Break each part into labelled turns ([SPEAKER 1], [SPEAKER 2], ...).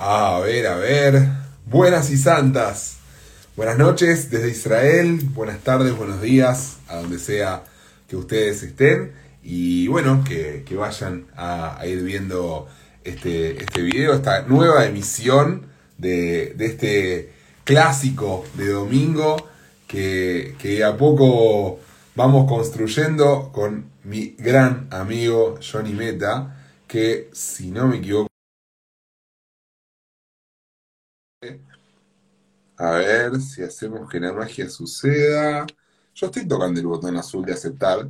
[SPEAKER 1] A ver, a ver. Buenas y santas. Buenas noches desde Israel. Buenas tardes, buenos días, a donde sea que ustedes estén. Y bueno, que, que vayan a, ir viendo este, este video, esta nueva emisión de, de este clásico de domingo que, que a poco vamos construyendo con mi gran amigo Johnny Meta, que si no me equivoco, A ver si hacemos que la magia suceda. Yo estoy tocando el botón azul de aceptar.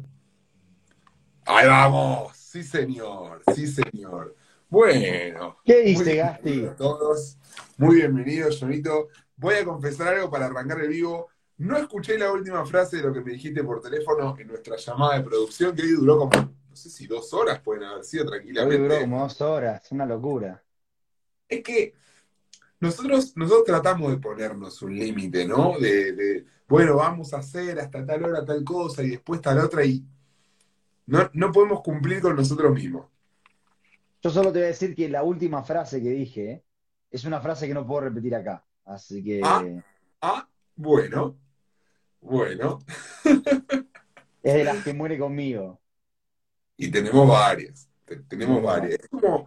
[SPEAKER 1] ¡Ahí vamos! Sí, señor. Sí, señor. Bueno.
[SPEAKER 2] ¿Qué dice Gasti?
[SPEAKER 1] A todos. Muy bienvenidos, Jonito. Voy a confesar algo para arrancar el vivo. No escuché la última frase de lo que me dijiste por teléfono en nuestra llamada de producción, que hoy duró como, no sé si dos horas pueden haber sido tranquilamente.
[SPEAKER 2] Hoy duró como dos horas, una locura.
[SPEAKER 1] Es que nosotros, nosotros tratamos de ponernos un límite, ¿no? De, de, bueno, vamos a hacer hasta tal hora tal cosa y después tal otra y no, no podemos cumplir con nosotros mismos.
[SPEAKER 2] Yo solo te voy a decir que la última frase que dije ¿eh? es una frase que no puedo repetir acá. Así que.
[SPEAKER 1] Ah, ah bueno. Bueno.
[SPEAKER 2] es de las que muere conmigo.
[SPEAKER 1] Y tenemos varias. Tenemos varias. Es como,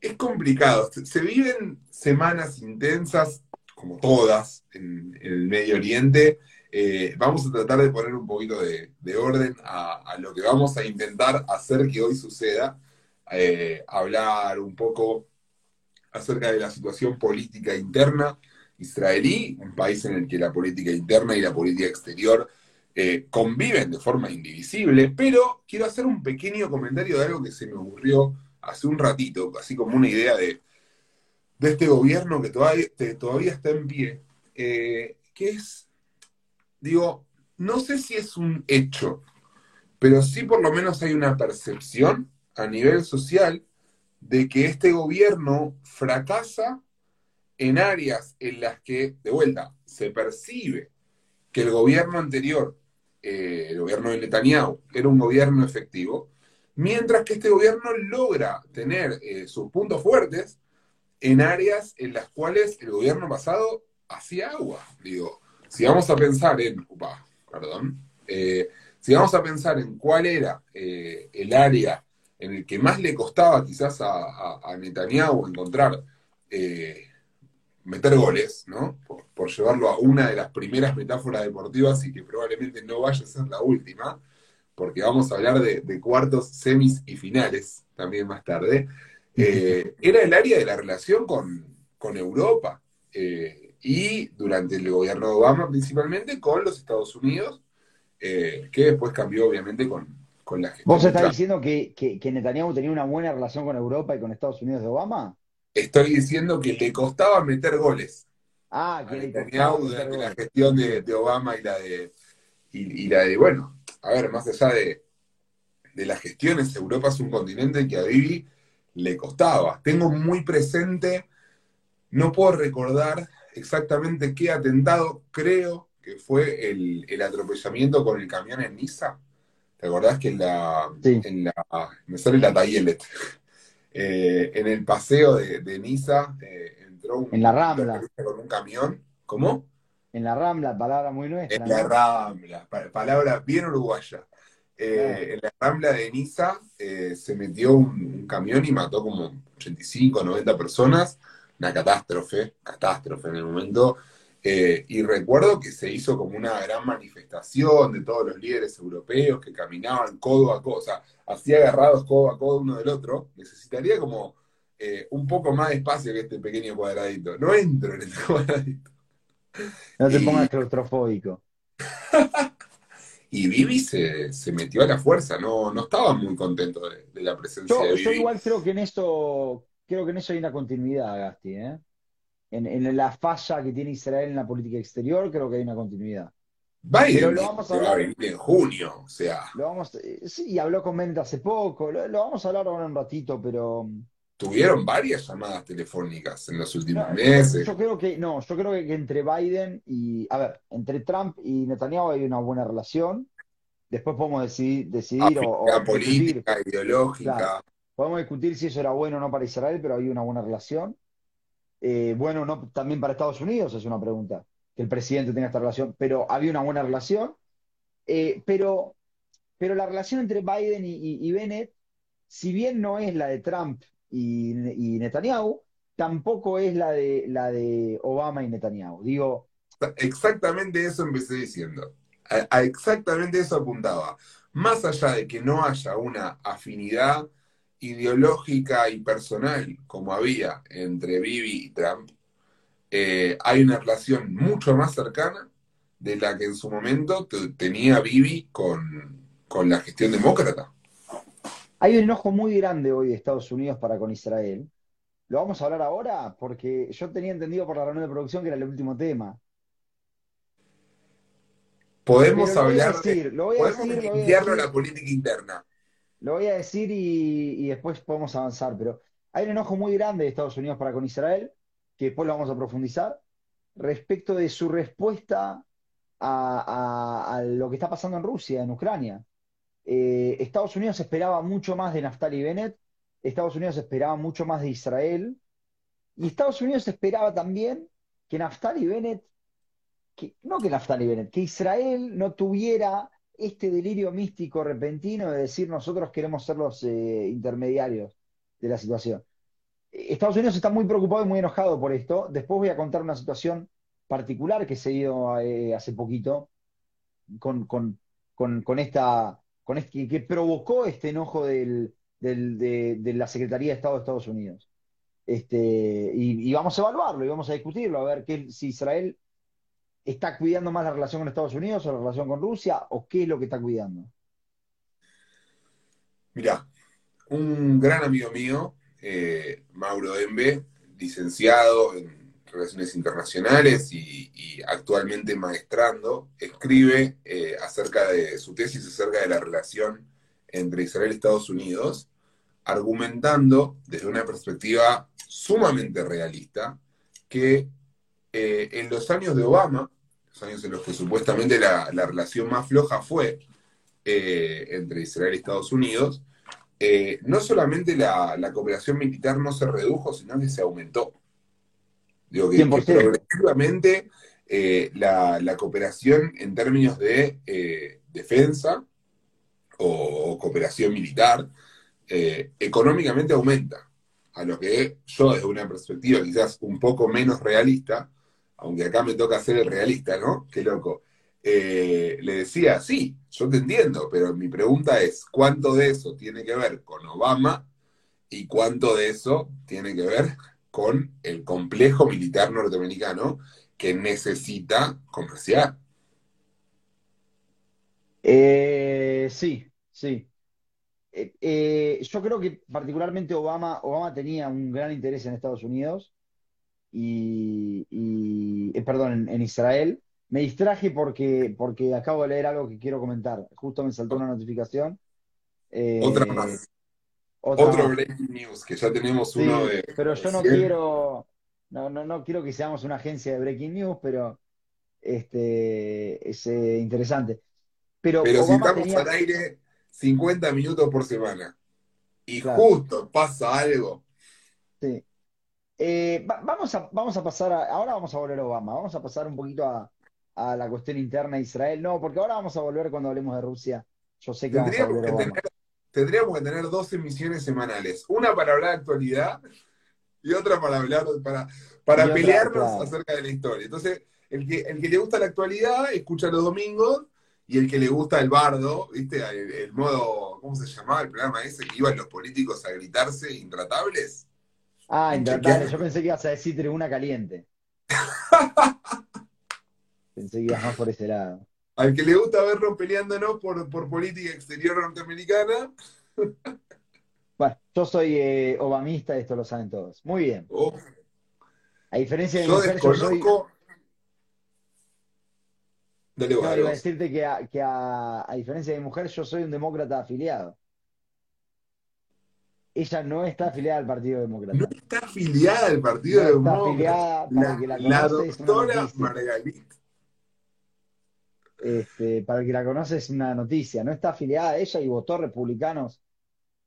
[SPEAKER 1] es complicado. Se viven semanas intensas, como todas, en, el Medio Oriente. Eh, vamos a tratar de poner un poquito de, de orden a, a, lo que vamos a intentar hacer que hoy suceda. Eh, hablar un poco acerca de la situación política interna israelí, un país en el que la política interna y la política exterior eh, conviven de forma indivisible, pero quiero hacer un pequeño comentario de algo que se me ocurrió hace un ratito, así como una idea de, de este gobierno que todavía, que todavía está en pie, eh, que es, digo, no sé si es un hecho, pero sí por lo menos hay una percepción a nivel social de que este gobierno fracasa en áreas en las que, de vuelta, se percibe que el gobierno anterior, eh, el gobierno de Netanyahu, era un gobierno efectivo, mientras que este gobierno logra tener eh, sus puntos fuertes en áreas en las cuales el gobierno pasado hacía agua. Digo, si vamos a pensar en, perdón, eh, si vamos a pensar en cuál era eh, el área en el que más le costaba quizás a, Netanyahu encontrar, meter goles, ¿no? Por, llevarlo a una de las primeras metáforas deportivas y que probablemente no vaya a ser la última, porque vamos a hablar de, de cuartos, semis y finales también más tarde, eh, era el área de la relación con, con Europa. Eh, y durante el gobierno de Obama principalmente con los Estados Unidos, eh, que después cambió obviamente con, con la gestión.
[SPEAKER 2] ¿Vos estás diciendo que, que, que, Netanyahu tenía una buena relación con Europa y con Estados Unidos de Obama?
[SPEAKER 1] Estoy diciendo que le costaba meter goles.
[SPEAKER 2] Ah, que
[SPEAKER 1] Netanyahu durante la gestión de, de, Obama y la de, y, y, la de, bueno, a ver, más allá de, de las gestiones, Europa es un continente que a Bibi le costaba. Tengo muy presente, no puedo recordar exactamente qué atentado, creo que fue el, el atropellamiento con el camión en Niza. ¿Te acordás que en la,
[SPEAKER 2] sí.
[SPEAKER 1] en la me sale la Tayelet, eh, en el paseo de, de Niza eh, entró un
[SPEAKER 2] en la Rambla
[SPEAKER 1] con un camión? ¿Cómo?
[SPEAKER 2] En la Rambla, palabra muy nuestra.
[SPEAKER 1] En la Rambla, palabra bien uruguaya. Eh, en la rambla de Niza eh, se metió un, un, camión y mató como 85, 90 personas. Una catástrofe, catástrofe en el momento. Eh, y recuerdo que se hizo como una gran manifestación de todos los líderes europeos que caminaban codo a codo, o sea, así agarrados codo a codo uno del otro. Necesitaría como un poco más de espacio que este pequeño cuadradito. No entro en este cuadradito.
[SPEAKER 2] No te pongas claustrofóbico.
[SPEAKER 1] y Vivi se, se, metió a la fuerza, no, no estaba muy contento de, de la presencia
[SPEAKER 2] yo,
[SPEAKER 1] de Vivi.
[SPEAKER 2] Yo igual creo que en eso, creo que en eso hay una continuidad, Gasti, ¿eh? En, en, la falla que tiene Israel en la política exterior, creo que hay una continuidad.
[SPEAKER 1] Biden Pero lo vamos a hablar, va a venir en junio, o sea.
[SPEAKER 2] Lo vamos, sí, habló con Mendes hace poco, lo, lo, vamos a hablar ahora un ratito, pero.
[SPEAKER 1] Tuvieron varias llamadas telefónicas en los últimos no, meses.
[SPEAKER 2] Yo, creo que, no, yo creo que, que, entre Biden y, a ver, entre Trump y Netanyahu hay una buena relación. Después podemos decidir, decidir o,
[SPEAKER 1] o, política, discutir. ideológica.
[SPEAKER 2] Claro. Podemos discutir si eso era bueno o no para Israel, pero hay una buena relación. Eh, bueno, no, también para Estados Unidos es una pregunta, que el presidente tenga esta relación, pero había una buena relación. Eh, pero, pero la relación entre Biden y, y- y Bennett, si bien no es la de Trump y, Netanyahu, tampoco es la de, la de Obama y Netanyahu. Digo,
[SPEAKER 1] Exactamente eso empecé diciendo. A, exactamente eso apuntaba. Más allá de que no haya una afinidad ideológica y personal como había entre Bibi y Trump, eh, hay una relación mucho más cercana de la que en su momento te- tenía Bibi con, con la gestión demócrata.
[SPEAKER 2] Hay un enojo muy grande hoy de Estados Unidos para con Israel. ¿Lo vamos a hablar ahora? Porque yo tenía entendido por la reunión de producción que era el último tema.
[SPEAKER 1] Podemos
[SPEAKER 2] Pero lo voy a
[SPEAKER 1] hablar de,
[SPEAKER 2] lo voy a
[SPEAKER 1] podemos
[SPEAKER 2] decir, lo voy a
[SPEAKER 1] limpiarlo a
[SPEAKER 2] decir.
[SPEAKER 1] la política interna.
[SPEAKER 2] Lo voy a decir y, y después podemos avanzar, pero hay un enojo muy grande de Estados Unidos para con Israel, que después lo vamos a profundizar, respecto de su respuesta a, a- a lo que está pasando en Rusia, en Ucrania. Eh, Estados Unidos esperaba mucho más de Naftali Bennett, Estados Unidos esperaba mucho más de Israel, y Estados Unidos esperaba también que Naftali Bennett, que, no que Naftali Bennett, que Israel no tuviera este delirio místico repentino de decir nosotros queremos ser los eh, intermediarios de la situación. Estados Unidos está muy preocupado y muy enojado por esto. Después voy a contar una situación particular que se dio eh, hace poquito con, con, con esta, con este, que, provocó este enojo del, de, la Secretaría de Estado de Estados Unidos. Este, y, y vamos a evaluarlo y vamos a discutirlo, a ver qué, si Israel está cuidando más la relación con Estados Unidos o la relación con Rusia, o qué es lo que está cuidando.
[SPEAKER 1] Mirá, un gran amigo mío, eh, Mauro Dembe, licenciado en Relaciones Internacionales y, actualmente maestrando, escribe eh, acerca de su tesis acerca de la relación entre Israel y Estados Unidos, argumentando desde una perspectiva sumamente realista que eh, en los años de Obama, los años en los que supuestamente la, la relación más floja fue eh, entre Israel y Estados Unidos, no solamente la, la cooperación militar no se redujo, sino que se aumentó. Digo que, que
[SPEAKER 2] 100%.
[SPEAKER 1] progresivamente eh, la, la cooperación en términos de eh, defensa o, o cooperación militar eh, económicamente aumenta. A lo que yo, desde una perspectiva quizás un poco menos realista, aunque acá me toca ser el realista, ¿no? Qué loco. Eh, le decía, sí, yo te entiendo, pero mi pregunta es, ¿cuánto de eso tiene que ver con Obama y cuánto de eso tiene que ver con el complejo militar norteamericano que necesita comerciar?
[SPEAKER 2] Eh, sí, sí. Eh, eh, yo creo que particularmente Obama, Obama tenía un gran interés en Estados Unidos y, y, perdón, en, en Israel. Me distraje porque, porque acabo de leer algo que quiero comentar. Justo me saltó una notificación.
[SPEAKER 1] Otra más,
[SPEAKER 2] otra
[SPEAKER 1] otro breaking news, que ya tenemos
[SPEAKER 2] Sí,
[SPEAKER 1] uno de,
[SPEAKER 2] pero yo no
[SPEAKER 1] 100.
[SPEAKER 2] quiero, no, no, no quiero que seamos una agencia de breaking news, pero este es eh, interesante. Pero
[SPEAKER 1] Pero si estamos
[SPEAKER 2] tenía,
[SPEAKER 1] al aire 50 minutos por semana y
[SPEAKER 2] claro,
[SPEAKER 1] justo pasa algo,
[SPEAKER 2] sí. Eh, va- vamos a, vamos a pasar a, ahora vamos a volver a Obama, vamos a pasar un poquito a, a la cuestión interna de Israel. No, porque ahora vamos a volver cuando hablemos de Rusia. Yo sé que vamos a volver a
[SPEAKER 1] que
[SPEAKER 2] Obama.
[SPEAKER 1] tener, tendríamos que tener dos emisiones semanales, una para hablar de actualidad y otra para hablar, para, para
[SPEAKER 2] Y otra,
[SPEAKER 1] pelearnos
[SPEAKER 2] claro.
[SPEAKER 1] acerca de la historia. Entonces, el que, el que le gusta la actualidad, escucha los domingos, y el que le gusta el bardo, ¿viste? El, el modo, ¿cómo se llamaba el programa ese? Que iban los políticos a gritarse intratables.
[SPEAKER 2] Ah,
[SPEAKER 1] Inchequeable.
[SPEAKER 2] intratable. Yo pensé que ibas a decir tribuna caliente. Pensé que ibas más por ese lado.
[SPEAKER 1] Al que le gusta vernos peleándonos por, por política exterior norteamericana,
[SPEAKER 2] Bueno, yo soy eh, obamista, esto lo saben todos. Muy bien.
[SPEAKER 1] oh,
[SPEAKER 2] A diferencia de
[SPEAKER 1] yo
[SPEAKER 2] mujer, yo soy.
[SPEAKER 1] desconozco. Dale
[SPEAKER 2] No, iba a decirte que, a, que a, a diferencia de mi mujer, yo soy un demócrata afiliado. Ella no está afiliada al Partido
[SPEAKER 1] No
[SPEAKER 2] Demócrata.
[SPEAKER 1] está afiliada al Partido
[SPEAKER 2] No está
[SPEAKER 1] Demócrata.
[SPEAKER 2] afiliada, para el que
[SPEAKER 1] La,
[SPEAKER 2] la
[SPEAKER 1] la doctora
[SPEAKER 2] noticia. Este, para el que la conoce es una noticia. No está afiliada a ella y votó republicanos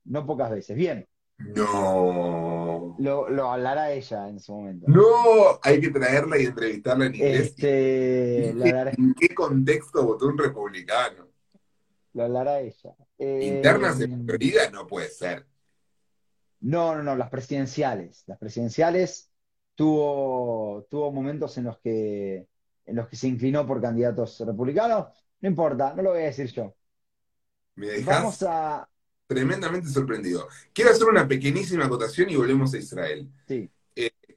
[SPEAKER 2] no pocas veces. Bien,
[SPEAKER 1] No.
[SPEAKER 2] Lo, lo hablará ella en su momento.
[SPEAKER 1] No, hay que traerla y entrevistarla en inglés.
[SPEAKER 2] Este,
[SPEAKER 1] ¿En qué,
[SPEAKER 2] hablará,
[SPEAKER 1] en qué contexto votó un republicano?
[SPEAKER 2] lo hablará ella. Eh,
[SPEAKER 1] Internas en Florida no puede ser.
[SPEAKER 2] No, no, no, las presidenciales. Las presidenciales tuvo, tuvo momentos en los que, en los que se inclinó por candidatos republicanos. No importa, no lo voy a decir yo.
[SPEAKER 1] Me dejas
[SPEAKER 2] Vamos a.
[SPEAKER 1] tremendamente sorprendido. Quiero hacer una pequeñísima acotación y volvemos a Israel.
[SPEAKER 2] Sí,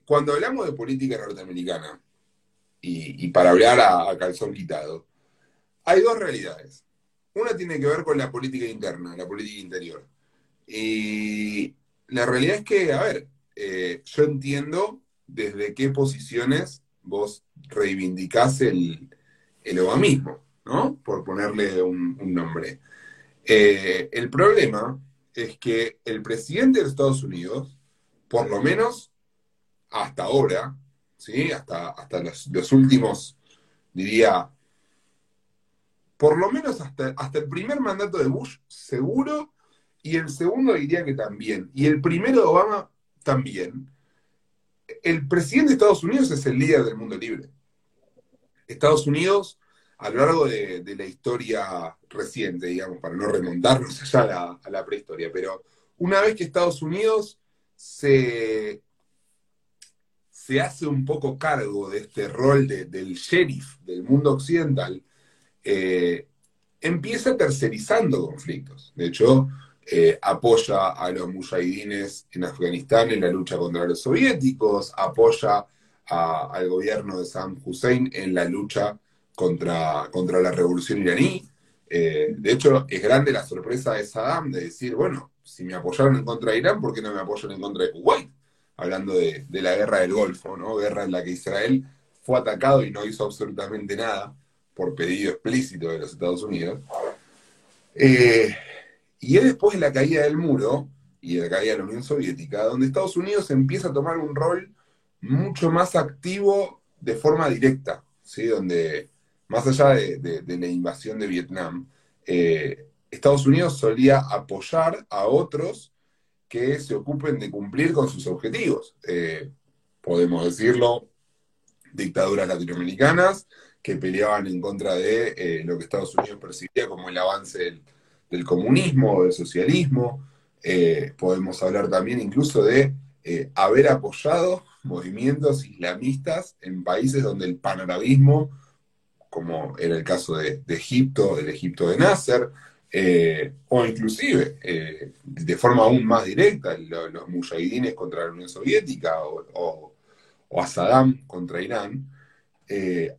[SPEAKER 1] Cuando hablamos de política norteamericana, y, y para hablar a, a calzón quitado, hay dos realidades. Una tiene que ver con la política interna, la política interior. Y la realidad es que, a ver, eh, yo entiendo desde qué posiciones vos reivindicás el, el obamismo, ¿no? Por ponerle un, nombre. Eh, el problema es que el presidente de Estados Unidos, por lo menos hasta ahora, ¿sí? Hasta, hasta los, los últimos, diría, por lo menos hasta, hasta el primer mandato de Bush, seguro, y el segundo diría que también, y el primero de Obama también. El presidente de Estados Unidos es el líder del mundo libre. Estados Unidos, a lo largo de, la historia reciente, digamos, para no remontarnos allá a la, a la prehistoria, pero una vez que Estados Unidos se, se hace un poco cargo de este rol de- del sheriff del mundo occidental, eh, empieza tercerizando conflictos. De hecho, eh, apoya a los mujahidines en Afganistán en la lucha contra los soviéticos, apoya a- al gobierno de Saddam Hussein en la lucha contra, contra la revolución iraní. Eh, de hecho, es grande la sorpresa de Saddam de decir, bueno, si me apoyaron en contra de Irán, ¿por qué no me apoyan en contra de Kuwait? Hablando de, la guerra del Golfo, ¿no? Guerra en la que Israel fue atacado y no hizo absolutamente nada por pedido explícito de los Estados Unidos. Eh, y es después de la caída del muro y de la caída de la Unión Soviética, donde Estados Unidos empieza a tomar un rol mucho más activo de forma directa, ¿sí? Donde, más allá de, la invasión de Vietnam, eh, Estados Unidos solía apoyar a otros que se ocupen de cumplir con sus objetivos. Eh, podemos decirlo, dictaduras latinoamericanas que peleaban en contra de eh, lo que Estados Unidos percibía como el avance del, del comunismo, del socialismo. Eh, podemos hablar también incluso de eh, haber apoyado movimientos islamistas en países donde el panarabismo, como era el caso de, Egipto, del Egipto de Nasser, eh, o inclusive, de forma aún más directa, lo- los mujahidines contra la Unión Soviética o, o- o a Saddam contra Irán,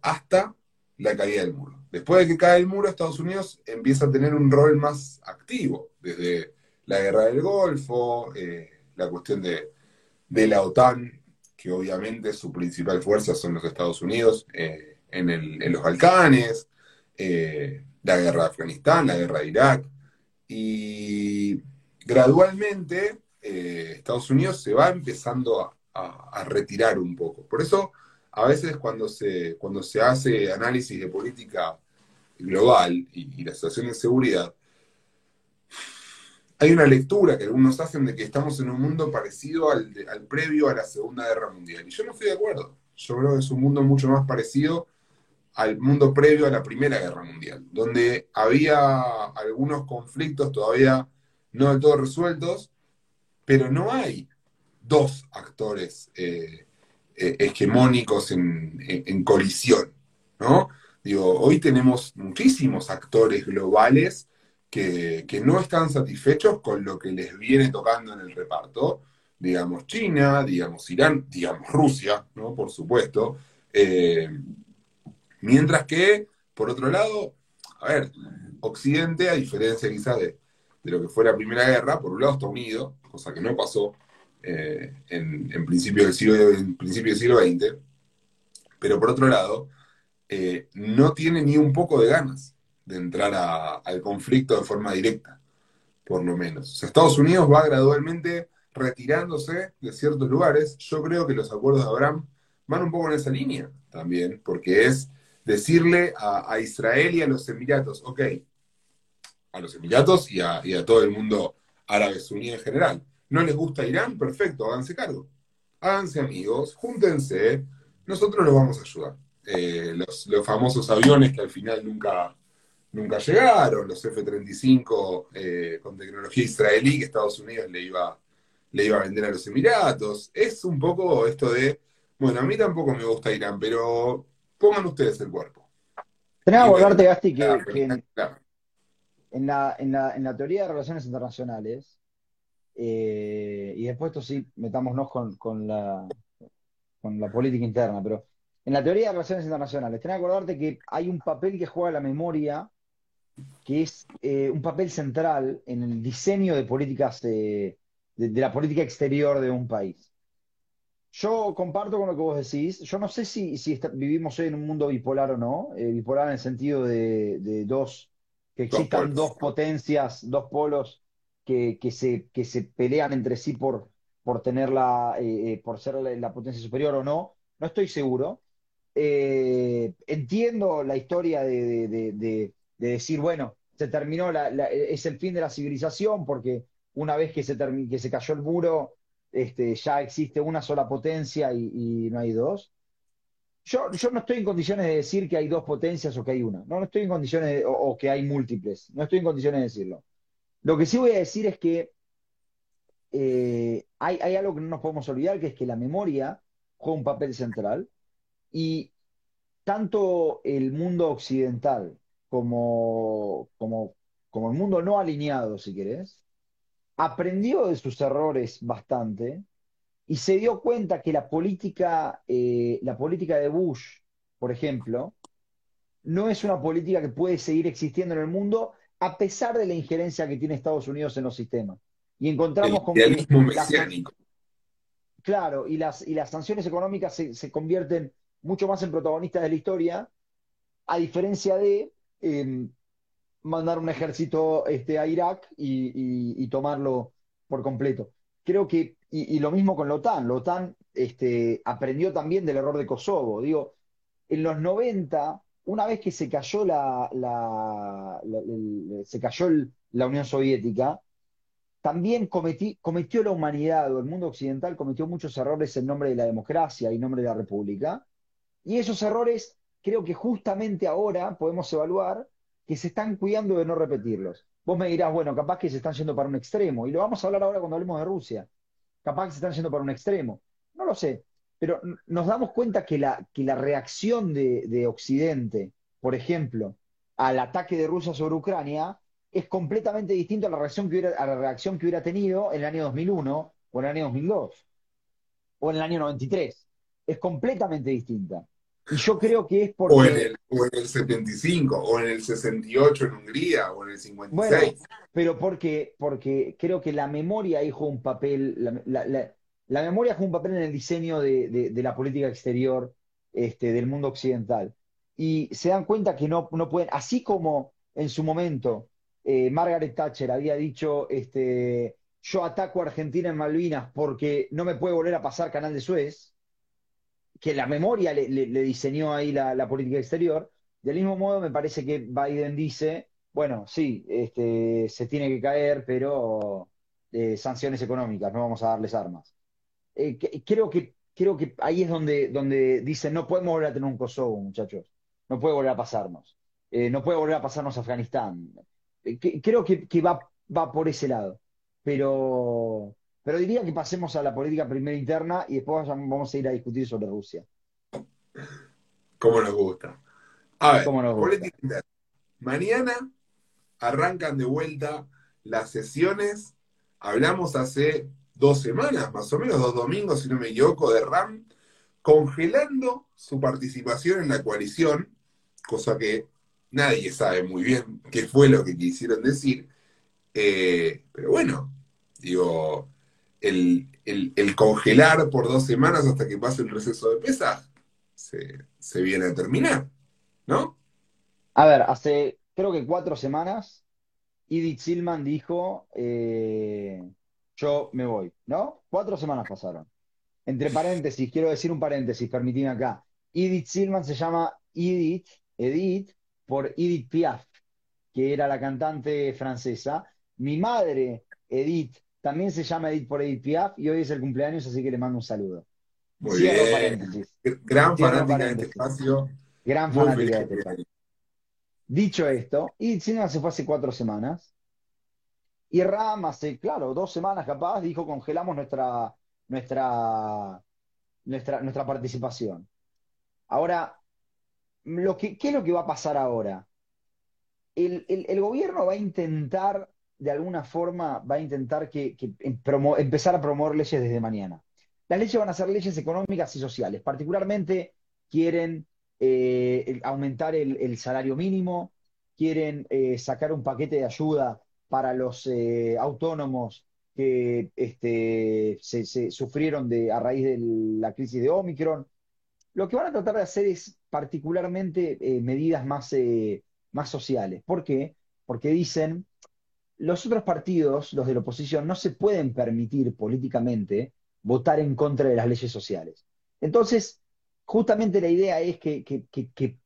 [SPEAKER 1] hasta la caída del muro. Después de que cae el muro, Estados Unidos empieza a tener un rol más activo, desde la guerra del Golfo, eh, la cuestión de, la OTAN, que obviamente su principal fuerza son los Estados Unidos eh, en, los Balcanes, eh, la guerra de Afganistán, la guerra de Irak, y gradualmente Estados Unidos se va empezando a, a- a retirar un poco. Por eso, a veces cuando se, cuando se hace análisis de política global y, la situación de seguridad, hay una lectura que algunos hacen de que estamos en un mundo parecido al, al previo a la Segunda Guerra Mundial. Y yo no estoy de acuerdo. Yo creo que es un mundo mucho más parecido al mundo previo a la Primera Guerra Mundial, donde había algunos conflictos todavía no del todo resueltos, pero no hay dos actores eh, eh, hegemónicos en, en- en colisión, ¿no? Digo, hoy tenemos muchísimos actores globales que, que no están satisfechos con lo que les viene tocando en el reparto, digamos China, digamos Irán, digamos Rusia, ¿no? Por supuesto. Eh, mientras que, por otro lado, a ver, Occidente, a diferencia quizás de, de lo que fue la Primera Guerra, por un lado está unido, cosa que no pasó eh, en, en principio del siglo, en principio del siglo XX, pero por otro lado, eh, no tiene ni un poco de ganas de entrar al conflicto de forma directa, por lo menos. O sea, Estados Unidos va gradualmente retirándose de ciertos lugares. Yo creo que los acuerdos de Abraham van un poco en esa línea también, porque es decirle a, Israel y a los Emiratos, ok, a los Emiratos y a, y a todo el mundo árabe suní en general, ¿No les gusta Irán? Perfecto, háganse cargo. Háganse amigos, júntense, nosotros los vamos a ayudar. Eh, los, famosos aviones que al final nunca, nunca llegaron, los F-35 eh, con tecnología israelí que Estados Unidos le iba, le iba a vender a los Emiratos. Es un poco esto de, bueno, a mí tampoco me gusta Irán, pero pongan ustedes el cuerpo.
[SPEAKER 2] Tenés que acordarte, Gasti, que, en, la, en, la, en, la, teoría de relaciones internacionales, eh, y después esto sí, metámonos con, con, la, con la política interna, pero en la teoría de relaciones internacionales, tenés que acordarte que hay un papel que juega la memoria, que es eh, un papel central en el diseño de políticas, de, la política exterior de un país. Yo comparto con lo que vos decís. Yo no sé si, si vivimos hoy en un mundo bipolar o no. Eh, bipolar en el sentido de, dos, que existan dos, potencias, dos polos que, se, que se pelean entre sí por, por tenerla, eh, por ser la, potencia superior o no. No estoy seguro. Eh, entiendo la historia de, decir, bueno, se terminó, es el fin de la civilización porque una vez que se, que se cayó el muro, este, ya existe una sola potencia y, no hay dos. Yo, yo, no estoy en condiciones de decir que hay dos potencias o que hay una. No, no estoy en condiciones, o, que hay múltiples. No estoy en condiciones de decirlo. Lo que sí voy a decir es que eh, hay, hay, algo que no nos podemos olvidar, que es que la memoria juega un papel central y tanto el mundo occidental como, como, como el mundo no alineado, si querés, aprendió de sus errores bastante y se dio cuenta que la política, eh, la política de Bush, por ejemplo, no es una política que puede seguir existiendo en el mundo a pesar de la injerencia que tiene Estados Unidos en los sistemas. Y encontramos
[SPEAKER 1] con que mesiánico.
[SPEAKER 2] claro, y las, y las sanciones económicas se convierten mucho más en protagonistas de la historia, a diferencia de em, mandar un ejército este, a Irak y, tomarlo por completo. Creo que, y, lo mismo con la OTAN, la OTAN este, aprendió también del error de Kosovo. Digo, en los 90, una vez que se cayó la, se cayó la Unión Soviética, también cometió la humanidad o el mundo occidental cometió muchos errores en nombre de la democracia y en nombre de la república, y esos errores creo que justamente ahora podemos evaluar que se están cuidando de no repetirlos. Vos me dirás, bueno, capaz que se están yendo para un extremo, y lo vamos a hablar ahora cuando hablemos de Rusia. Capaz que se están yendo para un extremo. No lo sé, pero nos damos cuenta que la, que la reacción de, Occidente, por ejemplo, al ataque de Rusia sobre Ucrania, es completamente distinto a la reacción que hubiera, a la reacción que hubiera tenido en el año 2001 o en el año 2002 o en el año 93. Es completamente distinta. Y yo creo que es porque...
[SPEAKER 1] O en, el, o en el 75, o en el 68 en Hungría, o en el 56. Bueno,
[SPEAKER 2] pero porque, porque creo que la memoria juega un papel, la, memoria juega un papel en el diseño de, la política exterior este, del mundo occidental. Y se dan cuenta que no, no pueden, así como en su momento eh, Margaret Thatcher había dicho, este, yo ataco a Argentina en Malvinas porque no me puede volver a pasar Canal de Suez, que la memoria le, diseñó ahí la, política exterior. Del mismo modo, me parece que Biden dice, bueno, sí, este, se tiene que caer, pero eh, sanciones económicas, no vamos a darles armas. Eh, creo, que, creo que ahí es donde, donde dicen, no podemos volver a tener un Kosovo, muchachos, no puede volver a pasarnos, eh, no puede volver a pasarnos Afganistán. creo que, que va, va por ese lado, pero pero diría que pasemos a la política primera interna y después vamos a ir a discutir sobre Rusia.
[SPEAKER 1] Como nos gusta. A ver, política interna. Mañana arrancan de vuelta las sesiones. Hablamos hace dos semanas, más o menos, dos domingos, si no me equivoco, de RAM, congelando su participación en la coalición, cosa que nadie sabe muy bien qué fue lo que quisieron decir. Eh, pero bueno, digo, el, congelar por dos semanas hasta que pase el receso de pesa se, viene a terminar, ¿no?
[SPEAKER 2] A ver, hace creo que cuatro semanas, Edith Silman dijo, eh, yo me voy, ¿no? Cuatro semanas pasaron. Entre paréntesis, quiero decir un paréntesis, permitime acá. Edith Silman se llama Edith, Edith, por Edith Piaf, que era la cantante francesa. Mi madre, Edith, también se llama Edith por Edith Piaf y hoy es el cumpleaños, así que le mando un saludo.
[SPEAKER 1] Muy
[SPEAKER 2] Cierro
[SPEAKER 1] bien.
[SPEAKER 2] paréntesis.
[SPEAKER 1] Gran
[SPEAKER 2] Cierro
[SPEAKER 1] fanática de este
[SPEAKER 2] paréntesis.
[SPEAKER 1] espacio.
[SPEAKER 2] Gran
[SPEAKER 1] Muy
[SPEAKER 2] fanática de este espacio. Dicho esto, y Cinema se fue hace cuatro semanas, y Ram hace, claro, dos semanas capaz, dijo congelamos nuestra, nuestra, nuestra, nuestra participación. Ahora, lo que, ¿qué es lo que va a pasar ahora? El, el- el gobierno va a intentar, de alguna forma, va a intentar que, em- empezar a promover leyes desde mañana. Las leyes van a ser leyes económicas y sociales. Particularmente quieren eh, aumentar el, salario mínimo, quieren eh, sacar un paquete de ayuda para los eh, autónomos que este, se, sufrieron a raíz de la crisis de Omicron. Lo que van a tratar de hacer es particularmente medidas más, más sociales. ¿Por qué? Porque dicen, los otros partidos, los de la oposición, no se pueden permitir políticamente votar en contra de las leyes sociales. Entonces, justamente la idea es que,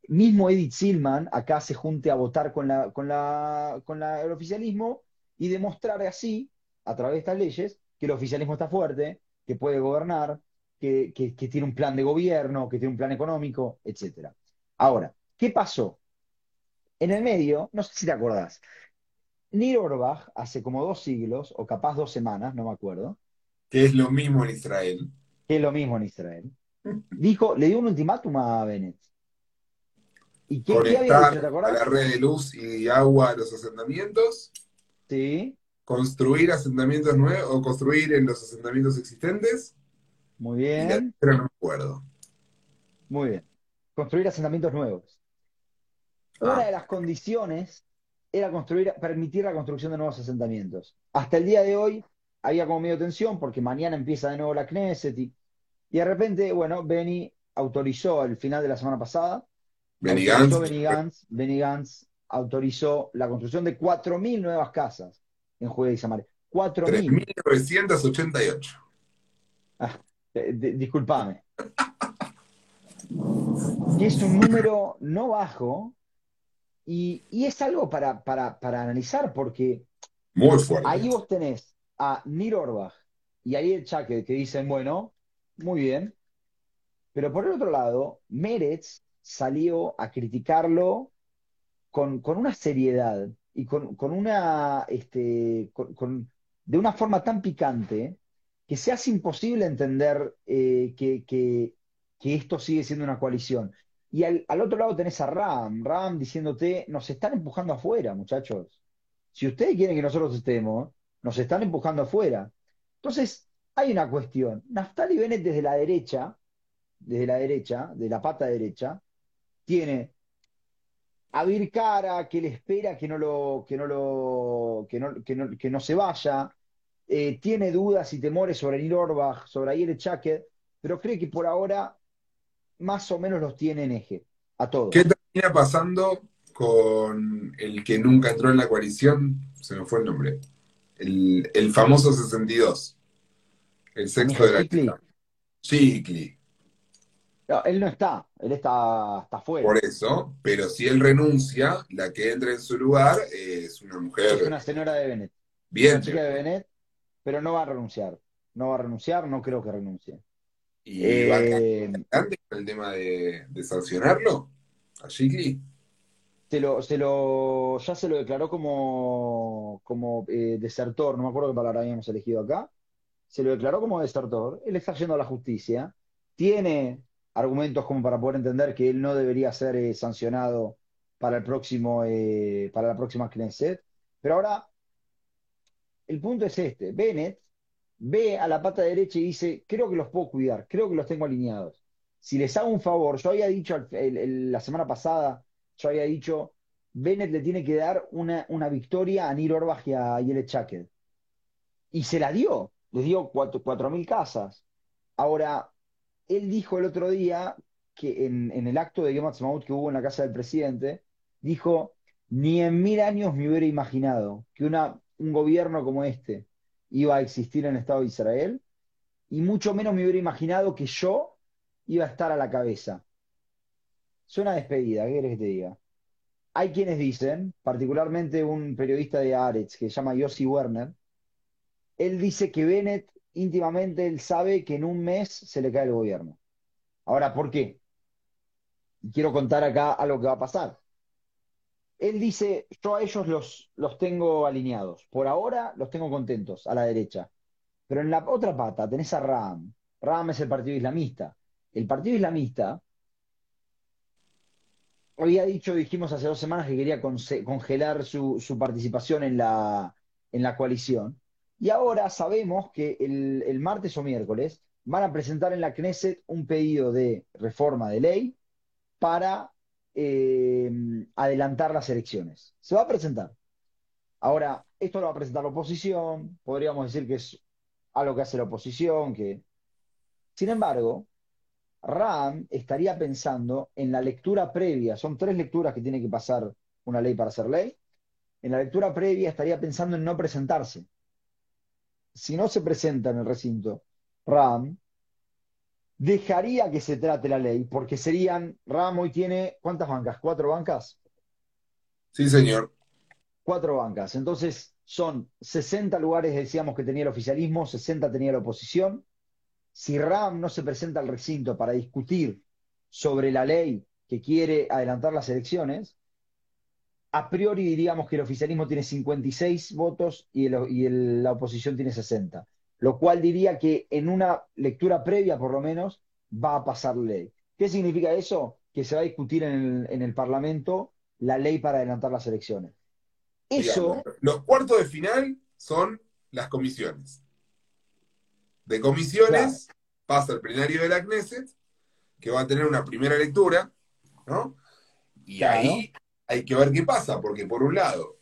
[SPEAKER 2] mismo Edith Silman acá se junte a votar con la, con la, con la- el oficialismo y demostrar así, a través de estas leyes, que el oficialismo está fuerte, que puede gobernar, que, que- que tiene un plan de gobierno, que tiene un plan económico, etcétera. Ahora, ¿qué pasó? En el medio, no sé si te acordás, Nir Orbach, hace como dos siglos, o capaz dos semanas, no me acuerdo,
[SPEAKER 1] Que es lo mismo en Israel.
[SPEAKER 2] que es lo mismo en Israel, dijo, le dio un ultimátum a Bennett. ¿Y qué, qué había
[SPEAKER 1] Conectar
[SPEAKER 2] dicho, te
[SPEAKER 1] a la red de luz y agua a los asentamientos.
[SPEAKER 2] Sí,
[SPEAKER 1] Construir asentamientos nuevos o construir en los asentamientos existentes.
[SPEAKER 2] muy bien,
[SPEAKER 1] tercera no me acuerdo.
[SPEAKER 2] muy bien. Construir asentamientos nuevos. Una
[SPEAKER 1] Ah.
[SPEAKER 2] de las condiciones era construir, permitir la construcción de nuevos asentamientos. Hasta el día de hoy había como medio tensión porque mañana empieza de nuevo la Knesset y, y de repente, bueno, Benny autorizó al final de la semana pasada,
[SPEAKER 1] Benny Gantz,
[SPEAKER 2] Benny Gantz, Benny Gantz autorizó la construcción de 4.000 nuevas casas en Judea y Samaria. 4.000.
[SPEAKER 1] 3988.
[SPEAKER 2] Eh, di- disculpame. Y es un número no bajo y, y es algo para, para, para analizar porque
[SPEAKER 1] Muy fuerte.
[SPEAKER 2] ahí vos tenés a Nir Orbach y ahí el Chaque que dicen, bueno, muy bien, pero por el otro lado, Meretz salió a criticarlo con, con una seriedad y con, con una, este, con- de una forma tan picante que se hace imposible entender eh, que, que- que esto sigue siendo una coalición. Y al, otro lado tenés a Ram, Ram diciéndote, nos están empujando afuera, muchachos. Si ustedes quieren que nosotros estemos, nos están empujando afuera. Entonces, hay una cuestión. Naftali Bennett desde la derecha, desde la derecha, de la pata derecha, tiene a Vir Cara, que le espera que no lo, que no lo, que no, que no, que no se vaya, eh, tiene dudas y temores sobre Nir Orbach, sobre Ayer Chaket, pero cree que por ahora más o menos los tiene en eje, a todos.
[SPEAKER 1] ¿Qué termina pasando con el que nunca entró en la coalición? Se me fue el nombre. El, el famoso 62. El sexto de la
[SPEAKER 2] Chicli.
[SPEAKER 1] Chicli.
[SPEAKER 2] No, él no está, él está, está fuera.
[SPEAKER 1] Por eso, pero si él renuncia, la que entra en su lugar es una
[SPEAKER 2] Es
[SPEAKER 1] mujer
[SPEAKER 2] una señora de Bennett,
[SPEAKER 1] bien.
[SPEAKER 2] una chica de Bennett, pero no va a renunciar. No va a renunciar, no creo que renuncie.
[SPEAKER 1] Y va
[SPEAKER 2] Eh,
[SPEAKER 1] adelante con el tema de, de sancionarlo a Chicli.
[SPEAKER 2] se lo, se lo, ya se lo declaró como, como eh, desertor, no me acuerdo qué palabra habíamos elegido acá. Se lo declaró como desertor. Él está yendo a la justicia. Tiene argumentos como para poder entender que él no debería ser eh, sancionado para el próximo, eh, para la próxima Knesset. Pero ahora, el punto es este. Bennett ve a la pata derecha y dice, creo que los puedo cuidar, creo que los tengo alineados. Si les hago un favor, yo había dicho la semana pasada, yo había dicho, Bennett le tiene que dar una, una victoria a Nir Orbach y a Yelet Chaker. Y se la dio, les dio cuatro, cuatro mil casas. Ahora, él dijo el otro día que en, en el acto de Yom que hubo en la casa del presidente, dijo, ni en mil años me hubiera imaginado que una, un gobierno como este iba a existir en el Estado de Israel, y mucho menos me hubiera imaginado que yo iba a estar a la cabeza. Suena despedida, ¿qué querés que te diga? Hay quienes dicen, particularmente un periodista de Haaretz que se llama Yossi Werner, él dice que Bennett íntimamente él sabe que en un mes se le cae el gobierno. Ahora, ¿por qué? Quiero contar acá algo que va a pasar. Él dice, yo a ellos los, los tengo alineados. Por ahora los tengo contentos, a la derecha. Pero en la otra pata tenés a Ram. Ram es el partido islamista. El partido islamista había dicho, dijimos hace dos semanas que quería congelar su, su participación en la, en la coalición. Y ahora sabemos que el, martes o miércoles van a presentar en la Knesset un pedido de reforma de ley para eh, adelantar las elecciones. Se va a presentar. Ahora, esto lo va a presentar la oposición, podríamos decir que es algo que hace la oposición, que... Sin embargo, Ram estaría pensando en la lectura previa, son tres lecturas que tiene que pasar una ley para ser ley, en la lectura previa estaría pensando en no presentarse si no se presenta en el recinto Ram, dejaría que se trate la ley, porque serían, Ram hoy tiene, ¿cuántas bancas? ¿Cuatro bancas?
[SPEAKER 1] Sí, señor.
[SPEAKER 2] Cuatro bancas. Entonces, son 60 lugares, decíamos que tenía el oficialismo, 60 tenía la oposición. Si Ram no se presenta al recinto para discutir sobre la ley que quiere adelantar las elecciones, a priori diríamos que el oficialismo tiene 56 votos y, la oposición tiene 60, lo cual diría que en una lectura previa, por lo menos, va a pasar ley. ¿Qué significa eso? Que se va a discutir en el, Parlamento la ley para adelantar las elecciones.
[SPEAKER 1] Eso. los cuartos de final son las comisiones. De comisiones pasa el plenario de la Knesset, que va a tener una primera lectura, ¿no? Y ahí hay que ver qué pasa, porque por un lado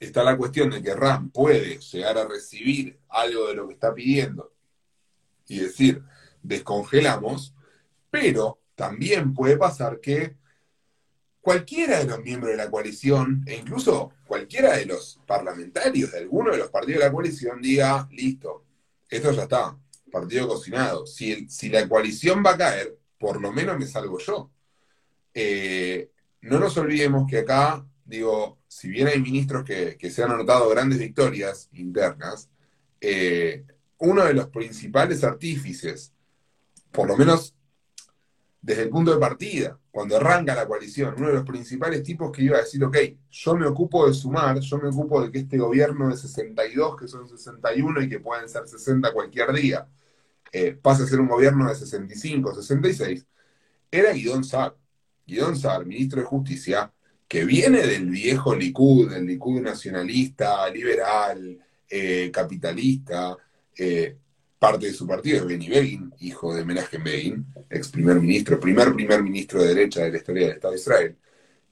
[SPEAKER 1] está la cuestión de que RAM puede llegar a recibir algo de lo que está pidiendo y decir, descongelamos, pero también puede pasar que cualquiera de los miembros de la coalición, e incluso cualquiera de los parlamentarios de alguno de los partidos de la coalición, diga, listo, esto ya está, partido cocinado. Si, si la coalición va a caer, por lo menos me salgo yo. Eh, no nos olvidemos que acá, digo, si bien hay ministros que, se han anotado grandes victorias internas, eh, uno de los principales artífices, por lo menos desde el punto de partida, cuando arranca la coalición, uno de los principales tipos que iba a decir, ok, yo me ocupo de sumar, yo me ocupo de que este gobierno de 62, que son 61 y que pueden ser 60 cualquier día, eh, pase a ser un gobierno de 65, 66, era Guidón Sack. Guidón Saar, ministro de Justicia, que viene del viejo Likud, del Likud nacionalista, liberal, eh, capitalista, eh, parte de su partido es Benny Begin, hijo de Menachem Begin, ex primer ministro, primer primer ministro de derecha de la historia del Estado de Israel,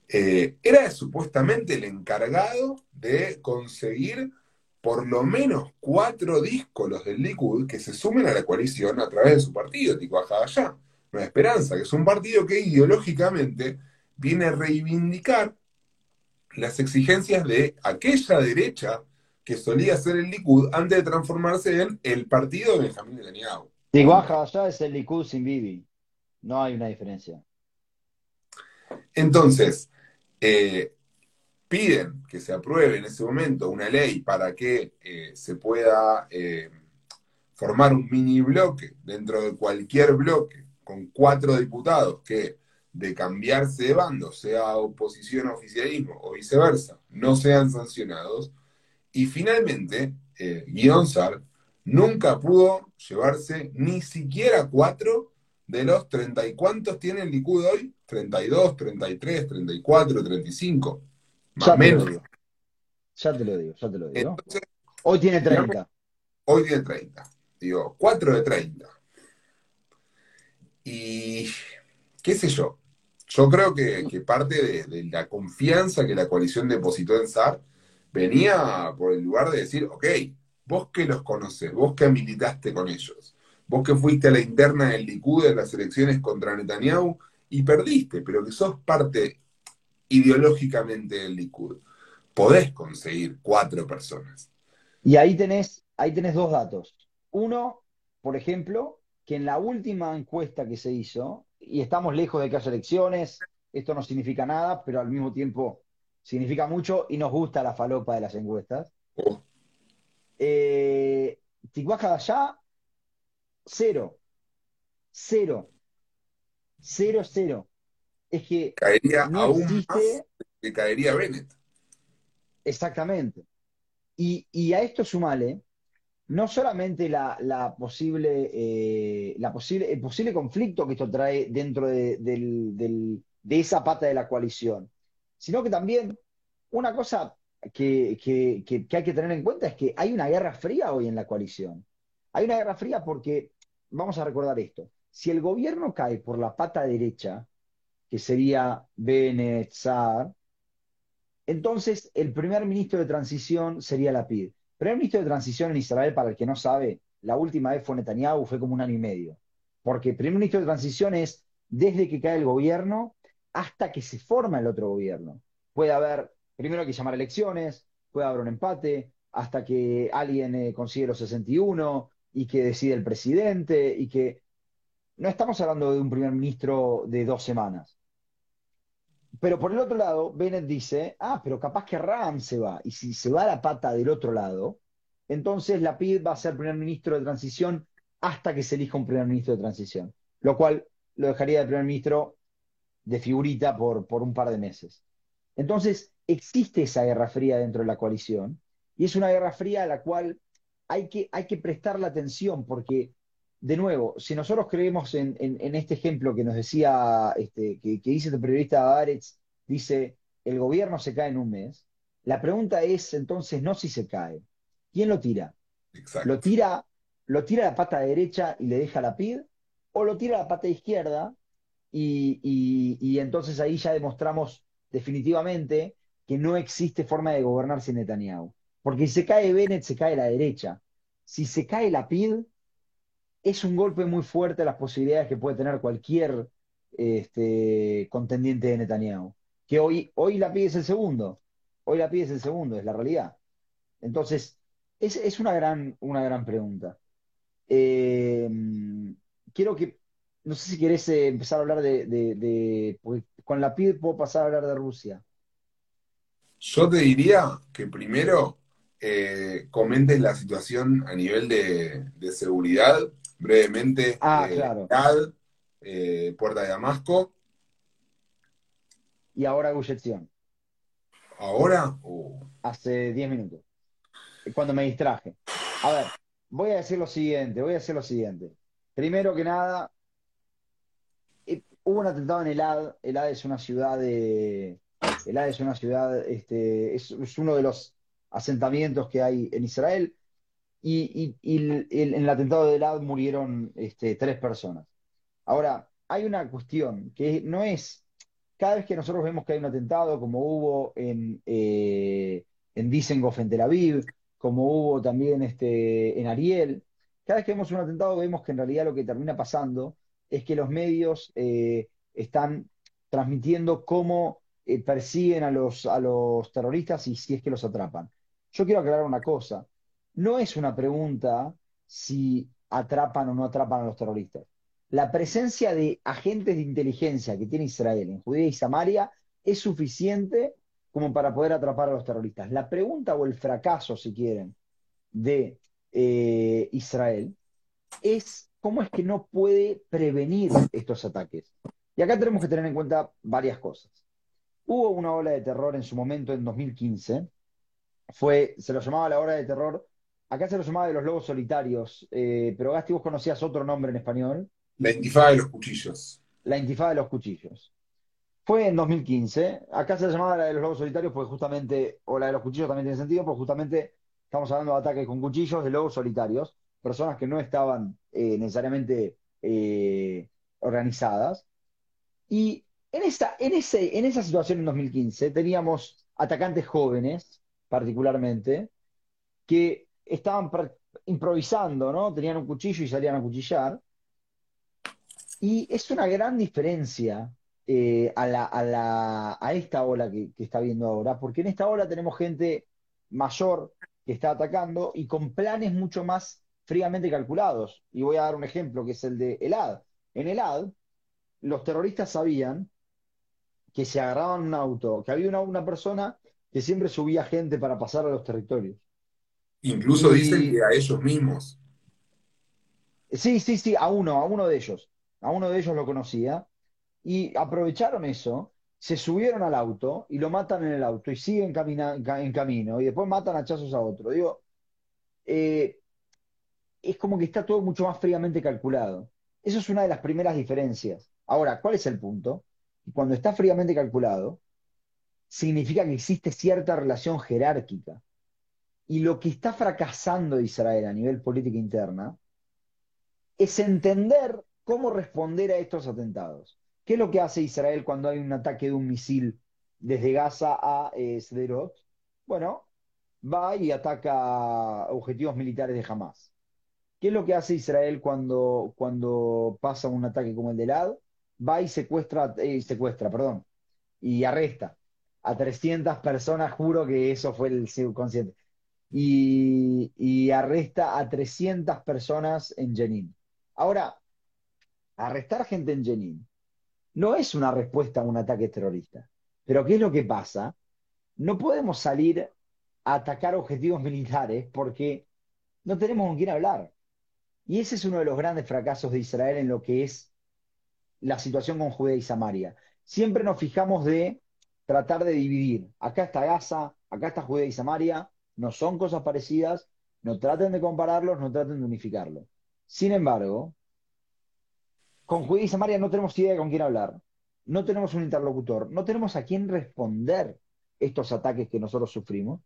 [SPEAKER 1] eh, era supuestamente el encargado de conseguir por lo menos cuatro díscolos del Likud que se sumen a la coalición a través de su partido, Tico allá. Nueva Esperanza, que es un partido que ideológicamente viene a reivindicar las exigencias de aquella derecha que solía ser el Likud antes de transformarse en el partido de Benjamín Netanyahu.
[SPEAKER 2] Iguaja allá es el Likud sin Bibi. No hay una diferencia.
[SPEAKER 1] Entonces, eh, piden que se apruebe en ese momento una ley para que eh, se pueda eh, formar un mini bloque dentro de cualquier bloque con cuatro diputados que de cambiarse de bando, sea oposición a oficialismo o viceversa, no sean sancionados. Y finalmente, eh, Guionsar nunca pudo llevarse ni siquiera cuatro de los treinta y cuántos tiene el Likud hoy, 32, 33, 34, 35. Más ya menos.
[SPEAKER 2] Ya te lo digo, ya te lo digo. hoy tiene 30.
[SPEAKER 1] Hoy tiene 30. Digo, 4 de 30. Y qué sé yo, yo creo que, parte de, la confianza que la coalición depositó en SAR venía por el lugar de decir, ok, vos que los conoces, vos que militaste con ellos, vos que fuiste a la interna del Likud en las elecciones contra Netanyahu y perdiste, pero que sos parte ideológicamente del Likud, podés conseguir cuatro personas.
[SPEAKER 2] Y ahí tenés, ahí tenés dos datos. Uno, por ejemplo, que en la última encuesta que se hizo, y estamos lejos de que haya elecciones, esto no significa nada, pero al mismo tiempo significa mucho y nos gusta la falopa de las encuestas. Eh, Ticuaja allá, cero, cero, cero, cero. Es que
[SPEAKER 1] Caería
[SPEAKER 2] no
[SPEAKER 1] aún más
[SPEAKER 2] existe
[SPEAKER 1] que caería Bennett.
[SPEAKER 2] exactamente. Y, y a esto sumale no solamente la, la eh, la posible, el posible conflicto que esto trae dentro de, esa pata de la coalición, sino que también una cosa que, hay que tener en cuenta es que hay una guerra fría hoy en la coalición. Hay una guerra fría porque, vamos a recordar esto, si el gobierno cae por la pata derecha, que sería Bennett, entonces, el primer ministro de transición sería Lapid. El primer ministro de transición en Israel, para el que no sabe, la última vez fue Netanyahu, fue como un año y medio. Porque primer ministro de transición es desde que cae el gobierno hasta que se forma el otro gobierno. Puede haber, primero hay que llamar elecciones, puede haber un empate, hasta que alguien eh, consigue los 61 y que decide el presidente y que... No estamos hablando de un primer ministro de dos semanas. Pero por el otro lado, Bennett dice, ah, pero capaz que Ram se va. Y si se va la pata del otro lado, entonces Lapid va a ser primer ministro de transición hasta que se elija un primer ministro de transición. Lo cual lo dejaría de primer ministro de figurita por, por un par de meses. Entonces, existe esa guerra fría dentro de la coalición. Y es una guerra fría a la cual hay que, hay que prestarle atención porque, de nuevo, si nosotros creemos en, en- en este ejemplo que nos decía, este, que, que dice el periodista Aretz, dice, el gobierno se cae en un mes, la pregunta es entonces no si se cae, ¿quién lo tira? ¿Lo
[SPEAKER 1] Exacto.
[SPEAKER 2] tira, lo tira la pata derecha y le deja la PID? ¿O lo tira la pata izquierda y, y- y entonces ahí ya demostramos definitivamente que no existe forma de gobernar sin Netanyahu? Porque si se cae Bennett, se cae la derecha. Si se cae la PID, es un golpe muy fuerte a las posibilidades que puede tener cualquier este, contendiente de Netanyahu. Que hoy, hoy la PID es el segundo. Hoy la PID es el segundo, es la realidad. Entonces, es, es una gran, una gran pregunta. Eh, quiero que, no sé si querés eh, empezar a hablar de, de, con la PID puedo pasar a hablar de Rusia.
[SPEAKER 1] Yo te diría que primero eh, comentes la situación a nivel de, de seguridad, brevemente,
[SPEAKER 2] Ah,
[SPEAKER 1] eh,
[SPEAKER 2] claro.
[SPEAKER 1] Eh, Puerta de Damasco.
[SPEAKER 2] Y ahora Guyeción,
[SPEAKER 1] Ahora, uh,
[SPEAKER 2] hace 10 minutos, cuando me distraje. A ver, voy a decir lo siguiente, voy a decir lo siguiente. Primero que nada, eh, hubo un atentado en Elad. Elad es una ciudad de, Elad es una ciudad, este, es, es uno de los asentamientos que hay en Israel. Y, y- en el atentado de Elad murieron este, tres personas. Ahora, hay una cuestión que no es, cada vez que nosotros vemos que hay un atentado, como hubo en, eh, en Tel Aviv, como hubo también este, en Ariel, cada vez que vemos un atentado vemos que en realidad lo que termina pasando es que los medios eh, están transmitiendo cómo eh, persiguen a los, a los terroristas y si es que los atrapan. Yo quiero aclarar una cosa, no es una pregunta si atrapan o no atrapan a los terroristas. La presencia de agentes de inteligencia que tiene Israel en Judea y Samaria es suficiente como para poder atrapar a los terroristas. La pregunta o el fracaso, si quieren, de eh, Israel es cómo es que no puede prevenir estos ataques. Y acá tenemos que tener en cuenta varias cosas. Hubo una ola de terror en su momento en 2015, fue, se lo llamaba la ola de terror, acá se lo llamaba de los lobos solitarios, eh, pero Gasti, vos conocías otro nombre en español,
[SPEAKER 1] la intifada de los cuchillos.
[SPEAKER 2] la intifada de los cuchillos. Fue en 2015, acá se le llamaba la de los lobos solitarios porque justamente, o la de los cuchillos también tiene sentido, porque justamente estamos hablando de ataques con cuchillos de lobos solitarios, personas que no estaban eh, necesariamente eh, organizadas. Y en esa, en ese, en esa situación en 2015 teníamos atacantes jóvenes, particularmente, que estaban improvisando, ¿no? Tenían un cuchillo y salían a cuchillar. Y es una gran diferencia eh, a la, a la- a esta ola que, que está viendo ahora, porque en esta ola tenemos gente mayor que está atacando y con planes mucho más fríamente calculados. Y voy a dar un ejemplo, que es el de Elad. En Elad, los terroristas sabían que se agarraban un auto, que había una, una persona que siempre subía gente para pasar a los territorios.
[SPEAKER 1] Incluso dicen que a ellos mismos.
[SPEAKER 2] Sí, sí, sí, a uno, a uno de ellos. A uno de ellos lo conocía. Y aprovecharon eso, se subieron al auto y lo matan en el auto y siguen en camino y después matan a chazos a otro. Digo, eh, es como que está todo mucho más fríamente calculado. Eso es una de las primeras diferencias. Ahora, ¿cuál es el punto? Cuando está fríamente calculado, significa que existe cierta relación jerárquica. Y lo que está fracasando Israel a nivel política interna es entender cómo responder a estos atentados. ¿Qué es lo que hace Israel cuando hay un ataque de un misil desde Gaza a eh, Sderot? Bueno, va y ataca objetivos militares de Hamas. ¿Qué es lo que hace Israel cuando, cuando pasa un ataque como el de Lad? Va y secuestra, eh, secuestra, perdón, y arresta a 300 personas, juro que eso fue el subconsciente, y, arresta a 300 personas en Jenin. Ahora, arrestar gente en Jenin no es una respuesta a un ataque terrorista. Pero ¿qué es lo que pasa? No podemos salir a atacar objetivos militares porque no tenemos con quién hablar. Y ese es uno de los grandes fracasos de Israel en lo que es la situación con Judea y Samaria. Siempre nos fijamos de tratar de dividir. Acá está Gaza, acá está Judea y Samaria, no son cosas parecidas, no traten de compararlos, no traten de unificarlos. Sin embargo, con Judea y Samaria no tenemos idea de con quién hablar, no tenemos un interlocutor, no tenemos a quién responder estos ataques que nosotros sufrimos,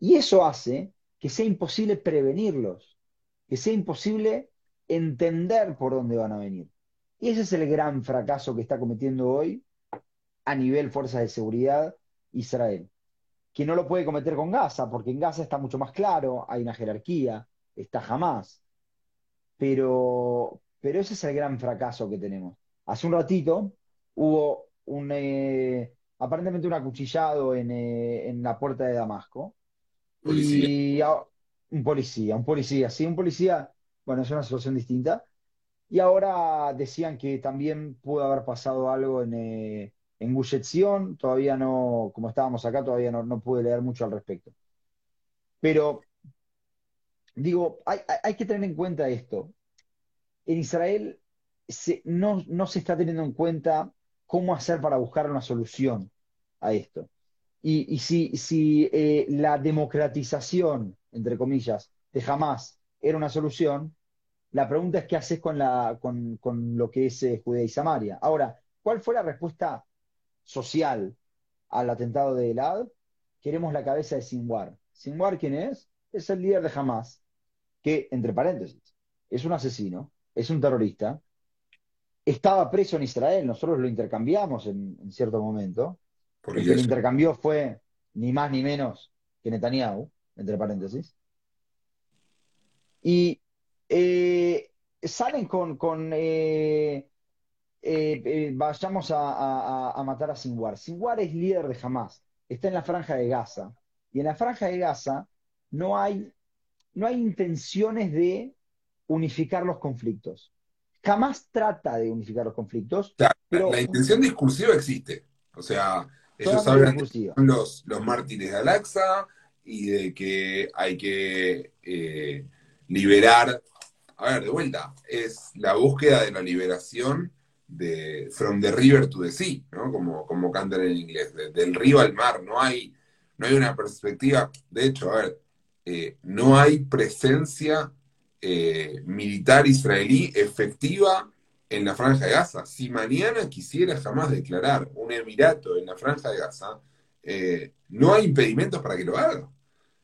[SPEAKER 2] y eso hace que sea imposible prevenirlos, que sea imposible entender por dónde van a venir. Y ese es el gran fracaso que está cometiendo hoy a nivel fuerzas de seguridad Israel, que no lo puede cometer con Gaza, porque en Gaza está mucho más claro, hay una jerarquía, está jamás. Pero, pero ese es el gran fracaso que tenemos. Hace un ratito hubo un, eh, aparentemente un acuchillado en, eh, en, la puerta de Damasco. Y un policía, un policía, sí, un policía, bueno, es una situación distinta. Y ahora decían que también pudo haber pasado algo en, eh, en Gushetzion, todavía no, como estábamos acá, todavía no, no pude leer mucho al respecto. Pero, digo, hay, hay que tener en cuenta esto en Israel no, se está teniendo en cuenta cómo hacer para buscar una solución a esto. Y, si, si eh, la democratización, entre comillas, de Hamas era una solución, la pregunta es qué haces con, la, con, lo que es eh, Judea y Samaria. Ahora, ¿cuál fue la respuesta social al atentado de Elad? Queremos la cabeza de Sinwar. ¿Sinwar quién es? Es el líder de Hamas, que, entre paréntesis, es un asesino, es un terrorista, estaba preso en Israel, nosotros lo intercambiamos en, cierto momento. el que lo intercambió fue ni más ni menos que Netanyahu, entre paréntesis. Y eh, salen con, con eh, eh, vayamos a, matar a Sinwar. Sinwar es líder de Hamas, está en la franja de Gaza. Y en la franja de Gaza no hay, no hay intenciones de unificar los conflictos. Jamás trata de unificar los conflictos.
[SPEAKER 1] pero... La intención discursiva existe. O sea, ellos hablan de los, los mártires de Al-Aqsa y de que hay que eh, liberar. A ver, de vuelta, es la búsqueda de la liberación de From the River to the Sea, ¿no? Como, como cantan en inglés, del río al mar. No hay, no hay una perspectiva. De hecho, a ver, eh, no hay presencia eh, militar israelí efectiva en la franja de Gaza. Si mañana quisiera jamás declarar un emirato en la franja de Gaza, eh, no hay impedimentos para que lo haga.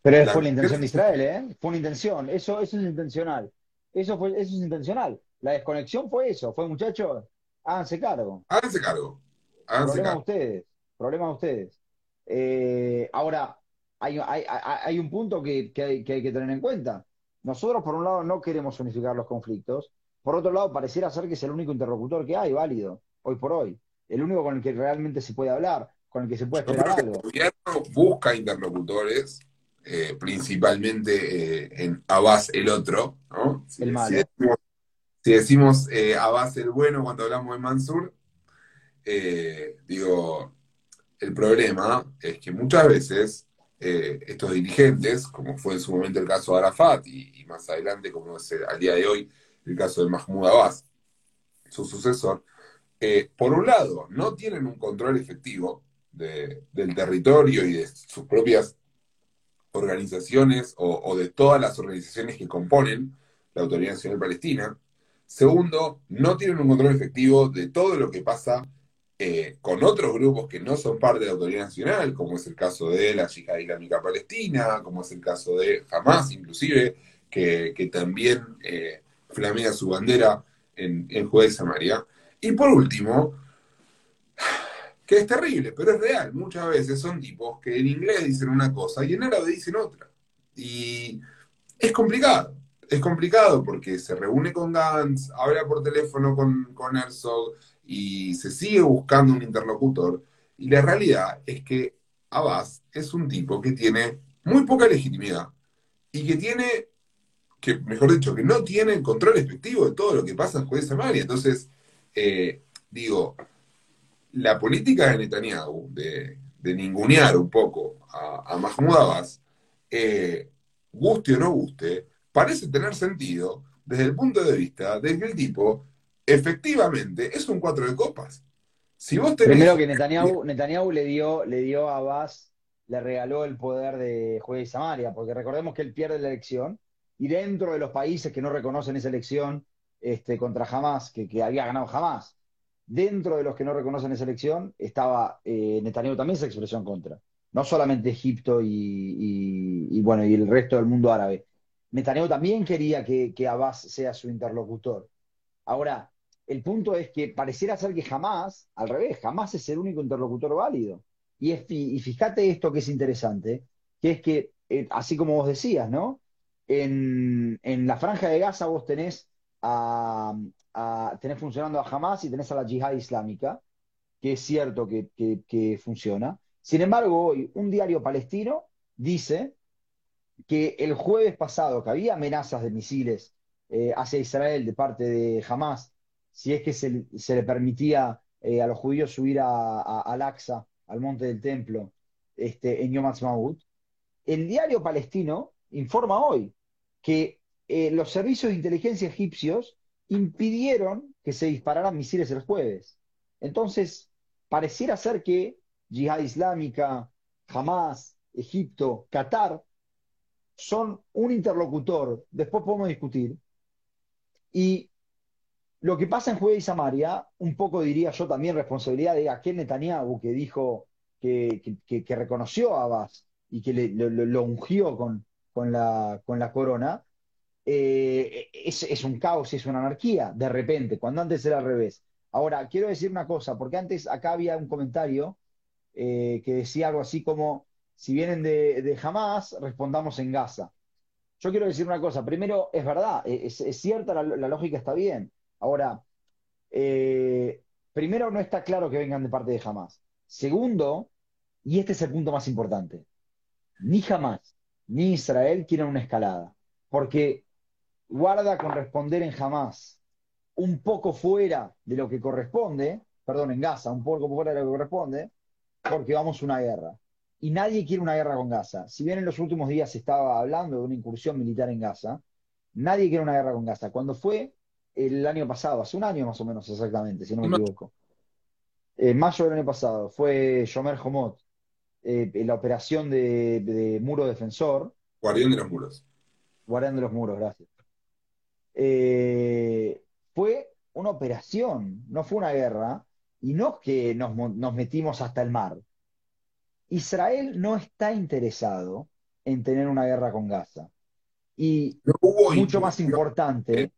[SPEAKER 2] Pero fue la intención de Israel, ¿eh? Fue una intención. Eso, eso es intencional. Eso, fue, eso es intencional. La desconexión fue eso. Fue, muchachos, háganse cargo.
[SPEAKER 1] Háganse cargo.
[SPEAKER 2] problema ustedes. Problema ustedes. Eh, ahora, hay, hay, hay, un punto que, que, hay, que hay que tener en cuenta. Nosotros, por un lado, no queremos unificar los conflictos. Por otro lado, pareciera ser que es el único interlocutor que hay, válido, hoy por hoy. El único con el que realmente se puede hablar, con el que se puede esperar algo.
[SPEAKER 1] El gobierno busca interlocutores, eh, principalmente eh, en Abbas el otro, ¿no? Si,
[SPEAKER 2] el malo.
[SPEAKER 1] Si decimos, eh, Abbas el bueno cuando hablamos de Mansur, digo, el problema es que muchas veces eh, estos dirigentes, como fue en su momento el caso de Arafat y, más adelante, como es al día de hoy, el caso de Mahmoud Abbas, su sucesor, eh, por un lado, no tienen un control efectivo del territorio y de sus propias organizaciones o, de todas las organizaciones que componen la Autoridad Nacional Palestina. Segundo, no tienen un control efectivo de todo lo que pasa eh, con otros grupos que no son parte de la Autoridad Nacional, como es el caso de la Yihad Islámica Palestina, como es el caso de Hamas, inclusive, que, también eh, flamea su bandera en, en Judea y Samaria. Y por último, que es terrible, pero es real. Muchas veces son tipos que en inglés dicen una cosa y en árabe dicen otra. Y es complicado. Es complicado porque se reúne con Gantz, habla por teléfono con, con Herzog y se sigue buscando un interlocutor. Y la realidad es que Abbas es un tipo que tiene muy poca legitimidad y que tiene, que mejor dicho, que no tiene el control efectivo de todo lo que pasa en Juez Samaria. Entonces, eh, digo, la política de Netanyahu de, ningunear un poco a, Mahmoud Abbas, eh, guste o no guste, parece tener sentido desde el punto de vista de que el tipo efectivamente es un cuatro de copas.
[SPEAKER 2] Si vos Primero que Netanyahu, Netanyahu le dio, le dio a Abbas, le regaló el poder de juez de Samaria, porque recordemos que él pierde la elección y dentro de los países que no reconocen esa elección este, contra Hamas, que, que había ganado Hamas, dentro de los que no reconocen esa elección estaba eh, Netanyahu también se expresó en contra. No solamente Egipto y, bueno, y el resto del mundo árabe. Netanyahu también quería que, que Abbas sea su interlocutor. Ahora, el punto es que pareciera ser que jamás, al revés, jamás es el único interlocutor válido. Y, fíjate esto que es interesante, que es que, eh, así como vos decías, ¿no? En, la franja de Gaza vos tenés a, tenés funcionando a Hamas y tenés a la yihad islámica, que es cierto que, funciona. Sin embargo, hoy un diario palestino dice que el jueves pasado, que había amenazas de misiles eh, hacia Israel de parte de Hamas, si es que se, le permitía eh, a los judíos subir a, Al-Aqsa, al monte del templo, este, en Yom Ha'atzmaut, el diario palestino informa hoy que eh, los servicios de inteligencia egipcios impidieron que se dispararan misiles el jueves. Entonces, pareciera ser que Yihad Islámica, Hamas, Egipto, Qatar, son un interlocutor, después podemos discutir, y lo que pasa en Juez y Samaria, un poco diría yo también responsabilidad de aquel Netanyahu que dijo que, reconoció a Abbas y que lo, ungió con, la, con la corona, eh, es, un caos es una anarquía, de repente, cuando antes era al revés. Ahora, quiero decir una cosa, porque antes acá había un comentario eh, que decía algo así como, si vienen de, de Hamas, respondamos en Gaza. Yo quiero decir una cosa, primero, es verdad, e, es, cierta, la, lógica está bien. Ahora, eh, primero, no está claro que vengan de parte de Hamas. Segundo, y este es el punto más importante, ni Hamas ni Israel quieren una escalada, porque guarda con responder en jamás un poco fuera de lo que corresponde, perdón, en Gaza, un poco fuera de lo que corresponde, porque vamos a una guerra. Y nadie quiere una guerra con Gaza. Si bien en los últimos días se estaba hablando de una incursión militar en Gaza, nadie quiere una guerra con Gaza. Cuando fue el año pasado, hace un año más o menos exactamente, si no me equivoco, en mayo del año pasado, fue Shomer Homot, eh, la operación de, de, muro defensor.
[SPEAKER 1] Guardián de los muros.
[SPEAKER 2] Guardián de los muros, gracias. Eh, fue una operación, no fue una guerra, y no que nos, metimos hasta el mar. Israel no está interesado en tener una guerra con Gaza. Y mucho más importante,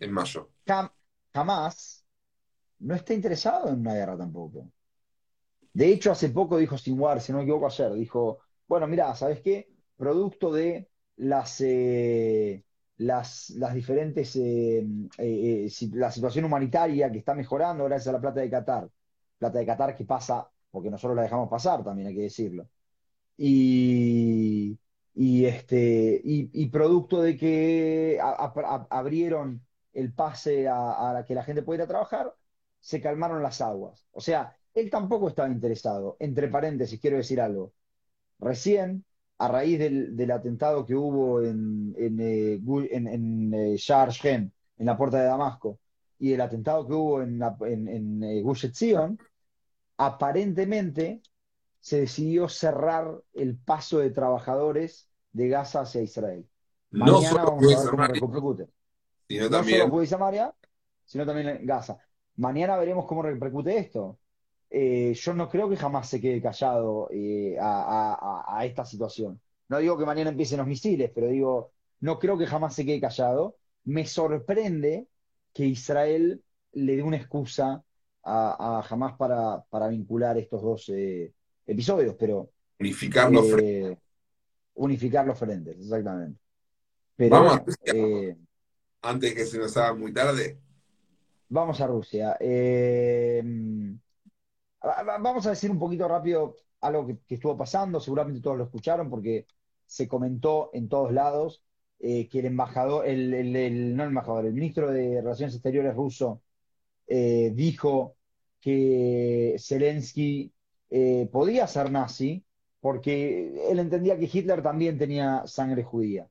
[SPEAKER 1] en mayo.
[SPEAKER 2] jamás no está interesado en una guerra tampoco. De hecho, hace poco dijo Sinwar, si no me equivoco ayer, dijo, bueno, mira, ¿sabes qué? Producto de las, eh, las, las diferentes, eh, eh, eh, la situación humanitaria que está mejorando gracias a la plata de Qatar. Plata de Qatar que pasa, porque nosotros la dejamos pasar también, hay que decirlo. Y, y este, y, producto de que abrieron el pase a, que la gente puede ir a trabajar, se calmaron las aguas. O sea, él tampoco estaba interesado. Entre paréntesis, quiero decir algo. recién, a raíz del, atentado que hubo en, en, eh, en, en, eh, en la puerta de Damasco, y el atentado que hubo en, en, en eh, Gush aparentemente se decidió cerrar el paso de trabajadores de Gaza hacia Israel.
[SPEAKER 1] No
[SPEAKER 2] Mañana
[SPEAKER 1] solo
[SPEAKER 2] vamos a ver cómo
[SPEAKER 1] María,
[SPEAKER 2] repercute.
[SPEAKER 1] sino
[SPEAKER 2] No solo
[SPEAKER 1] también
[SPEAKER 2] puede Samaria, sino también Gaza. Mañana veremos cómo repercute esto. Eh, yo no creo que jamás se quede callado eh, a- a esta situación. No digo que mañana empiecen los misiles, pero digo, no creo que jamás se quede callado. Me sorprende que Israel le dé una excusa a, a Hamás para, para vincular estos dos eh, episodios, pero
[SPEAKER 1] unificar los frentes.
[SPEAKER 2] eh, unificar los frentes, exactamente.
[SPEAKER 1] Vamos a Rusia,
[SPEAKER 2] eh,
[SPEAKER 1] antes que se nos haga muy tarde.
[SPEAKER 2] vamos a Rusia. Va- va- vamos a decir un poquito rápido algo que, que estuvo pasando, seguramente todos lo escucharon porque se comentó en todos lados eh, que el embajador, el, el- el- no el embajador, el ministro de Relaciones Exteriores ruso eh, dijo que Zelensky eh, podía ser nazi porque él entendía que Hitler también tenía sangre judía.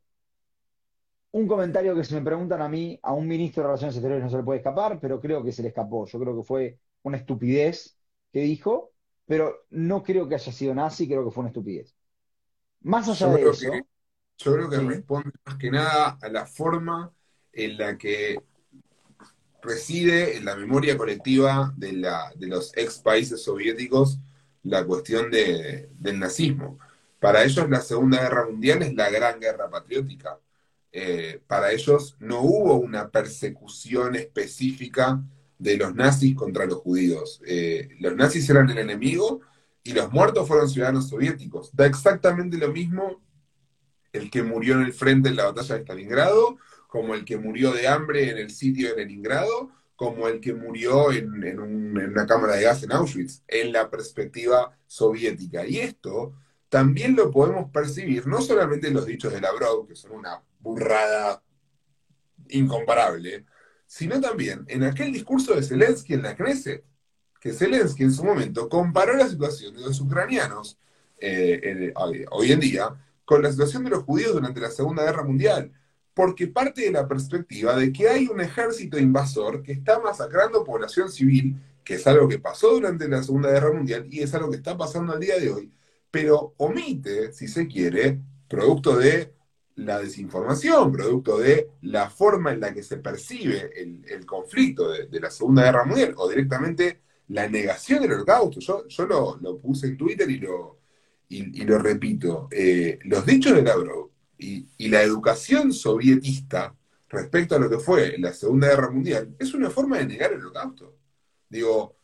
[SPEAKER 2] Un comentario que si me preguntan a mí, a un ministro de Relaciones Exteriores no se le puede escapar, pero creo que se le escapó. Yo creo que fue una estupidez que dijo, pero no creo que haya sido nazi, creo que fue una estupidez. Más allá
[SPEAKER 1] Yo
[SPEAKER 2] de eso,
[SPEAKER 1] que, yo creo que
[SPEAKER 2] sí,
[SPEAKER 1] responde más que nada a la forma en la que reside en la memoria colectiva de, la, de los ex países soviéticos la cuestión de- del nazismo. Para ellos la Segunda Guerra Mundial es la gran guerra patriótica. Eh, para ellos no hubo una persecución específica de los nazis contra los judíos. Eh, los nazis eran el enemigo y los muertos fueron ciudadanos soviéticos. Da exactamente lo mismo el que murió en el frente en la batalla de Stalingrado, como el que murió de hambre en el sitio de Leningrado, como el que murió en, en un- en una cámara de gas en Auschwitz, en la perspectiva soviética. Y esto también lo podemos percibir, no solamente en los dichos de Lavrov, que son una burrada incomparable, sino también en aquel discurso de Zelensky en la Knesset, que Zelensky en su momento comparó la situación de los ucranianos eh, hoy- hoy en día con la situación de los judíos durante la Segunda Guerra Mundial, porque parte de la perspectiva de que hay un ejército invasor que está masacrando población civil, que es algo que pasó durante la Segunda Guerra Mundial y es algo que está pasando al día de hoy, pero omite, si se quiere, producto de la desinformación, producto de la forma en la que se percibe el, conflicto de, la Segunda Guerra Mundial, o directamente la negación del holocausto. Yo, yo lo, puse en Twitter y lo, y, y lo repito, eh, los dichos de Lavrov y, la educación sovietista respecto a lo que fue la Segunda Guerra Mundial es una forma de negar el holocausto. Digo,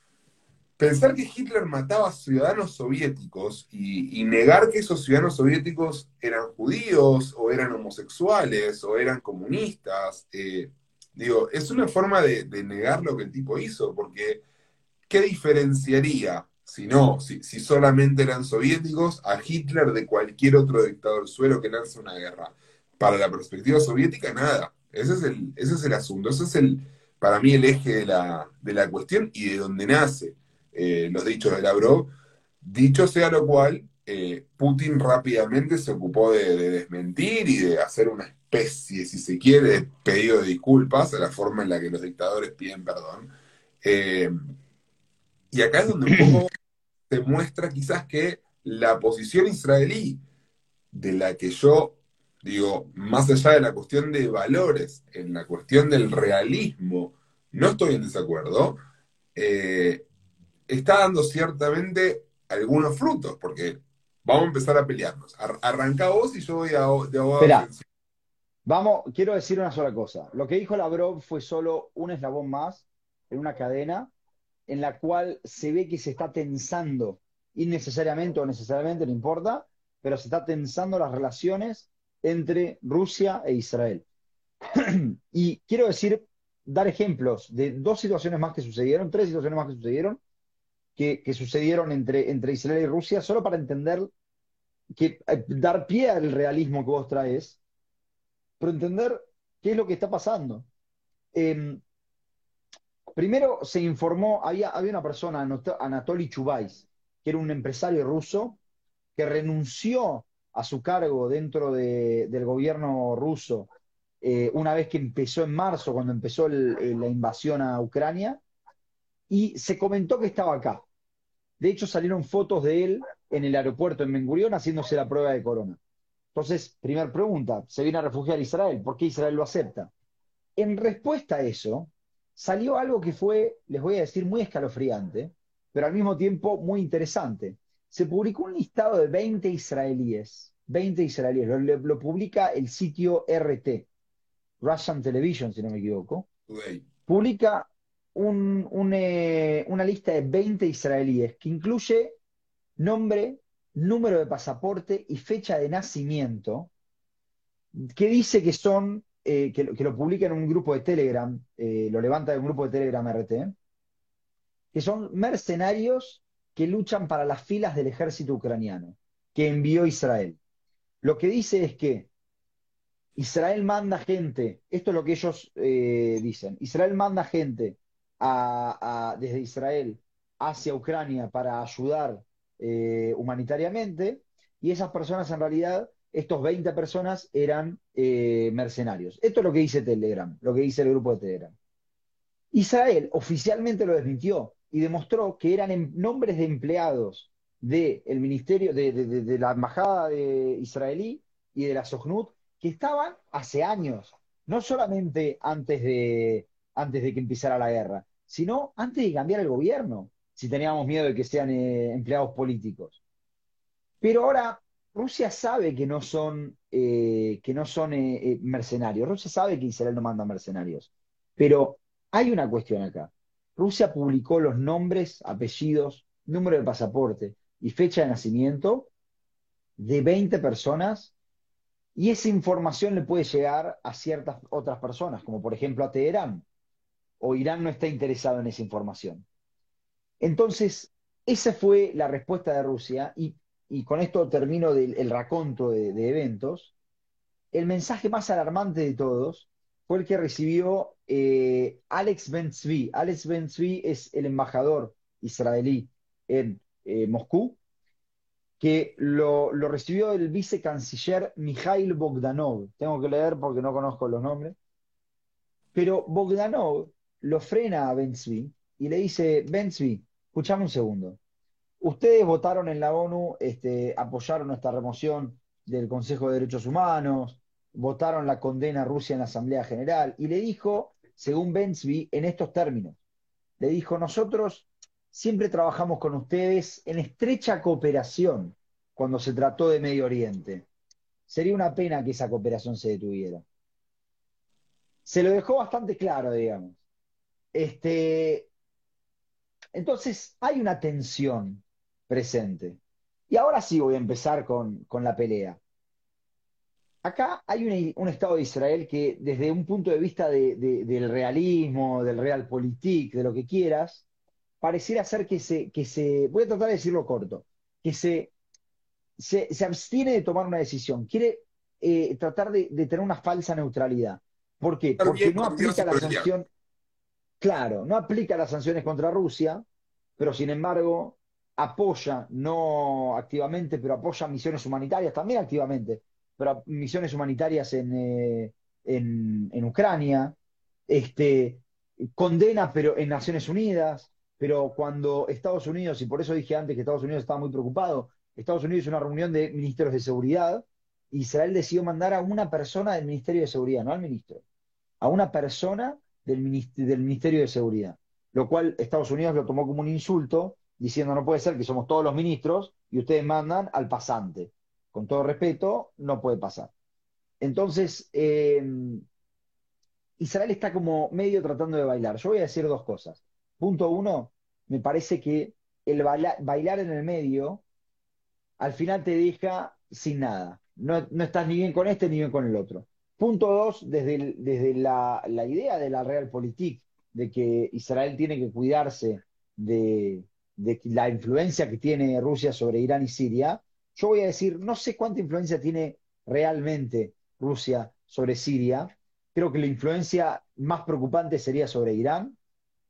[SPEAKER 1] pensar que Hitler mataba a ciudadanos soviéticos y, y negar que esos ciudadanos soviéticos eran judíos o eran homosexuales o eran comunistas, eh, digo, es una forma de, de negar lo que el tipo hizo, porque ¿qué diferenciaría, si no, si, si solamente eran soviéticos, a Hitler de cualquier otro dictador suelo que lance una guerra? Para la perspectiva soviética, nada. Ese es el, ese es el asunto, ese es el, para mí el eje de la, de la cuestión y de donde nace eh, los dichos de Lavrov. Dicho sea lo cual, eh, Putin rápidamente se ocupó de, de desmentir y de hacer una especie, si se quiere, de pedido de disculpas a la forma en la que los dictadores piden perdón. Eh, y acá es donde un poco se muestra quizás que la posición israelí, de la que yo digo, más allá de la cuestión de valores, en la cuestión del realismo, no estoy en desacuerdo, eh, está dando ciertamente algunos frutos, porque vamos a empezar a pelearnos. Ar- arranca vos y yo voy a, de abogado.
[SPEAKER 2] Vamos, quiero decir una sola cosa. Lo que dijo Lavrov fue solo un eslabón más en una cadena en la cual se ve que se está tensando, innecesariamente o necesariamente, no importa, pero se está tensando las relaciones entre Rusia e Israel. Y quiero decir, dar ejemplos de dos situaciones más que sucedieron, tres situaciones más que sucedieron, que, que sucedieron entre, entre Israel y Rusia, solo para entender que eh, dar pie al realismo que vos traes, pero entender qué es lo que está pasando. Eh, primero se informó, había, había una persona, Anat- Anatoly Chubais, que era un empresario ruso, que renunció a su cargo dentro de, del gobierno ruso eh, una vez que empezó en marzo, cuando empezó eh, la invasión a Ucrania, y se comentó que estaba acá. De hecho, salieron fotos de él en el aeropuerto en Ben Gurion haciéndose la prueba de corona. Entonces, primera pregunta, se viene a refugiar a Israel, ¿por qué Israel lo acepta? En respuesta a eso, salió algo que fue, les voy a decir, muy escalofriante, pero al mismo tiempo muy interesante. Se publicó un listado de 20 israelíes, 20 israelíes, lo, lo publica el sitio RT, Russian Television, si no me equivoco, publica un- un, eh, una lista de 20 israelíes que incluye nombre, número de pasaporte y fecha de nacimiento, que dice que son, eh, que, lo- publica en un grupo de Telegram, eh, lo levanta de un grupo de Telegram RT, que son mercenarios que luchan para las filas del ejército ucraniano, que envió Israel. Lo que dice es que Israel manda gente, esto es lo que ellos eh, dicen, Israel manda gente desde Israel hacia Ucrania para ayudar humanitariamente y esas personas en realidad, estos 20 personas eran eh, mercenarios. Esto es lo que dice Telegram, lo que dice el grupo de Telegram. Israel oficialmente lo desmintió y demostró que eran em- nombres de empleados del ministerio, de, la embajada de israelí y de la Sojnut, que estaban hace años, no solamente antes de, antes de que empezara la guerra, sino antes de cambiar el gobierno, si teníamos miedo de que sean eh, empleados políticos. Pero ahora Rusia sabe que no son, eh, que no son eh, eh, mercenarios. Rusia sabe que Israel no manda mercenarios. Pero hay una cuestión acá. Rusia publicó los nombres, apellidos, número de pasaporte y fecha de nacimiento de 20 personas y esa información le puede llegar a ciertas otras personas, como por ejemplo a Teherán, o Irán no está interesado en esa información. Entonces, esa fue la respuesta de Rusia y, y con esto termino el raconto de, eventos. El mensaje más alarmante de todos fue el que recibió eh, Alex Ben-Zvi. Alex Ben-Zvi es el embajador israelí en eh, Moscú, que lo, recibió el vicecanciller Mikhail Bogdanov. Tengo que leer porque no conozco los nombres. Pero Bogdanov lo frena a Ben-Zvi y le dice, Ben-Zvi, escuchame un segundo. Ustedes votaron en la ONU, este, apoyaron nuestra remoción del Consejo de Derechos Humanos, votaron la condena a Rusia en la Asamblea General y le dijo, según Bensby, en estos términos, le dijo, nosotros siempre trabajamos con ustedes en estrecha cooperación cuando se trató de Medio Oriente. Sería una pena que esa cooperación se detuviera. Se lo dejó bastante claro, digamos. Este, entonces, hay una tensión presente. Y ahora sí voy a empezar con, con la pelea. Acá hay un Estado de Israel que desde un punto de vista de- de- del realismo, del realpolitik, de lo que quieras, pareciera ser que se, que se, voy a tratar de decirlo corto, que se, se, se abstiene de tomar una decisión, quiere eh, tratar de, de tener una falsa neutralidad. ¿Por qué? Porque
[SPEAKER 1] bien
[SPEAKER 2] no aplica la sanción, claro, no aplica las sanciones contra Rusia, pero sin embargo apoya, no activamente, pero apoya misiones humanitarias también activamente, pero misiones humanitarias en, eh, en, en Ucrania, este, condena pero en Naciones Unidas, pero cuando Estados Unidos, y por eso dije antes que Estados Unidos estaba muy preocupado, Estados Unidos hizo una reunión de ministros de seguridad, Israel decidió mandar a una persona del Ministerio de Seguridad, no al ministro, a una persona del, del Ministerio de Seguridad, lo cual Estados Unidos lo tomó como un insulto, diciendo no puede ser que somos todos los ministros y ustedes mandan al pasante. Con todo respeto, no puede pasar. Entonces, eh, Israel está como medio tratando de bailar. Yo voy a decir dos cosas. Punto uno, me parece que el baila- bailar en el medio al final te deja sin nada. No, no estás ni bien con este ni bien con el otro. Punto dos, desde, desde la, la idea de la Realpolitik, de que Israel tiene que cuidarse de, de la influencia que tiene Rusia sobre Irán y Siria, yo voy a decir, no sé cuánta influencia tiene realmente Rusia sobre Siria. Creo que la influencia más preocupante sería sobre Irán.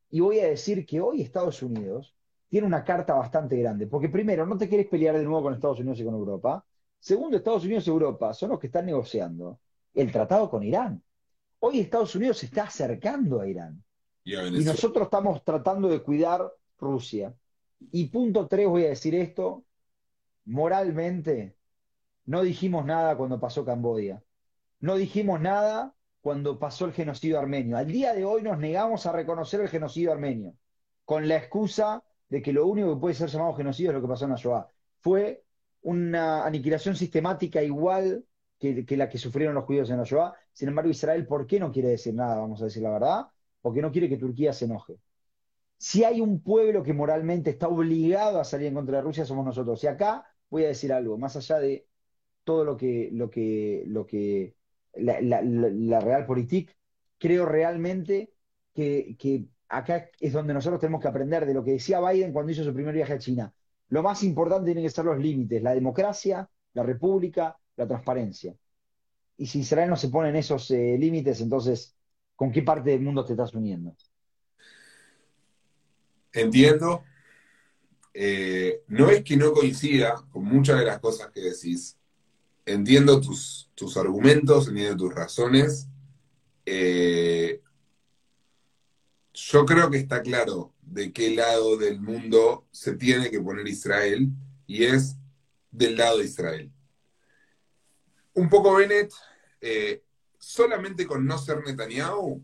[SPEAKER 2] Y voy a decir que hoy Estados Unidos tiene una carta bastante grande. Porque primero, no te quieres pelear de nuevo con Estados Unidos y con Europa. Segundo, Estados Unidos y Europa son los que están negociando el tratado con Irán. Hoy Estados Unidos se está acercando a Irán. Y, nosotros estamos tratando de cuidar Rusia. Y punto tres, voy a decir esto, moralmente, no dijimos nada cuando pasó Camboya. No dijimos nada cuando pasó el genocidio armenio. Al día de hoy nos negamos a reconocer el genocidio armenio, con la excusa de que lo único que puede ser llamado genocidio es lo que pasó en Shoah. Fue una aniquilación sistemática igual que, la que sufrieron los judíos en la Shoah. Sin embargo, Israel, ¿por qué no quiere decir nada? Vamos a decir la verdad. Porque no quiere que Turquía se enoje. Si hay un pueblo que moralmente está obligado a salir en contra de Rusia, somos nosotros. Y acá voy a decir algo, más allá de todo lo que, lo que, lo que la, realpolitik, creo realmente que, que acá es donde nosotros tenemos que aprender de lo que decía Biden cuando hizo su primer viaje a China. Lo más importante tienen que ser los límites, la democracia, la república, la transparencia. Y si Israel no se pone en esos eh, límites, entonces, ¿con qué parte del mundo te estás uniendo?
[SPEAKER 1] Entiendo. Eh, no es que no coincida con muchas de las cosas que decís. Entiendo tus, tus argumentos, entiendo tus razones. Eh, yo creo que está claro de qué lado del mundo se tiene que poner Israel y es del lado de Israel. Un poco Bennett, eh, solamente con no ser Netanyahu,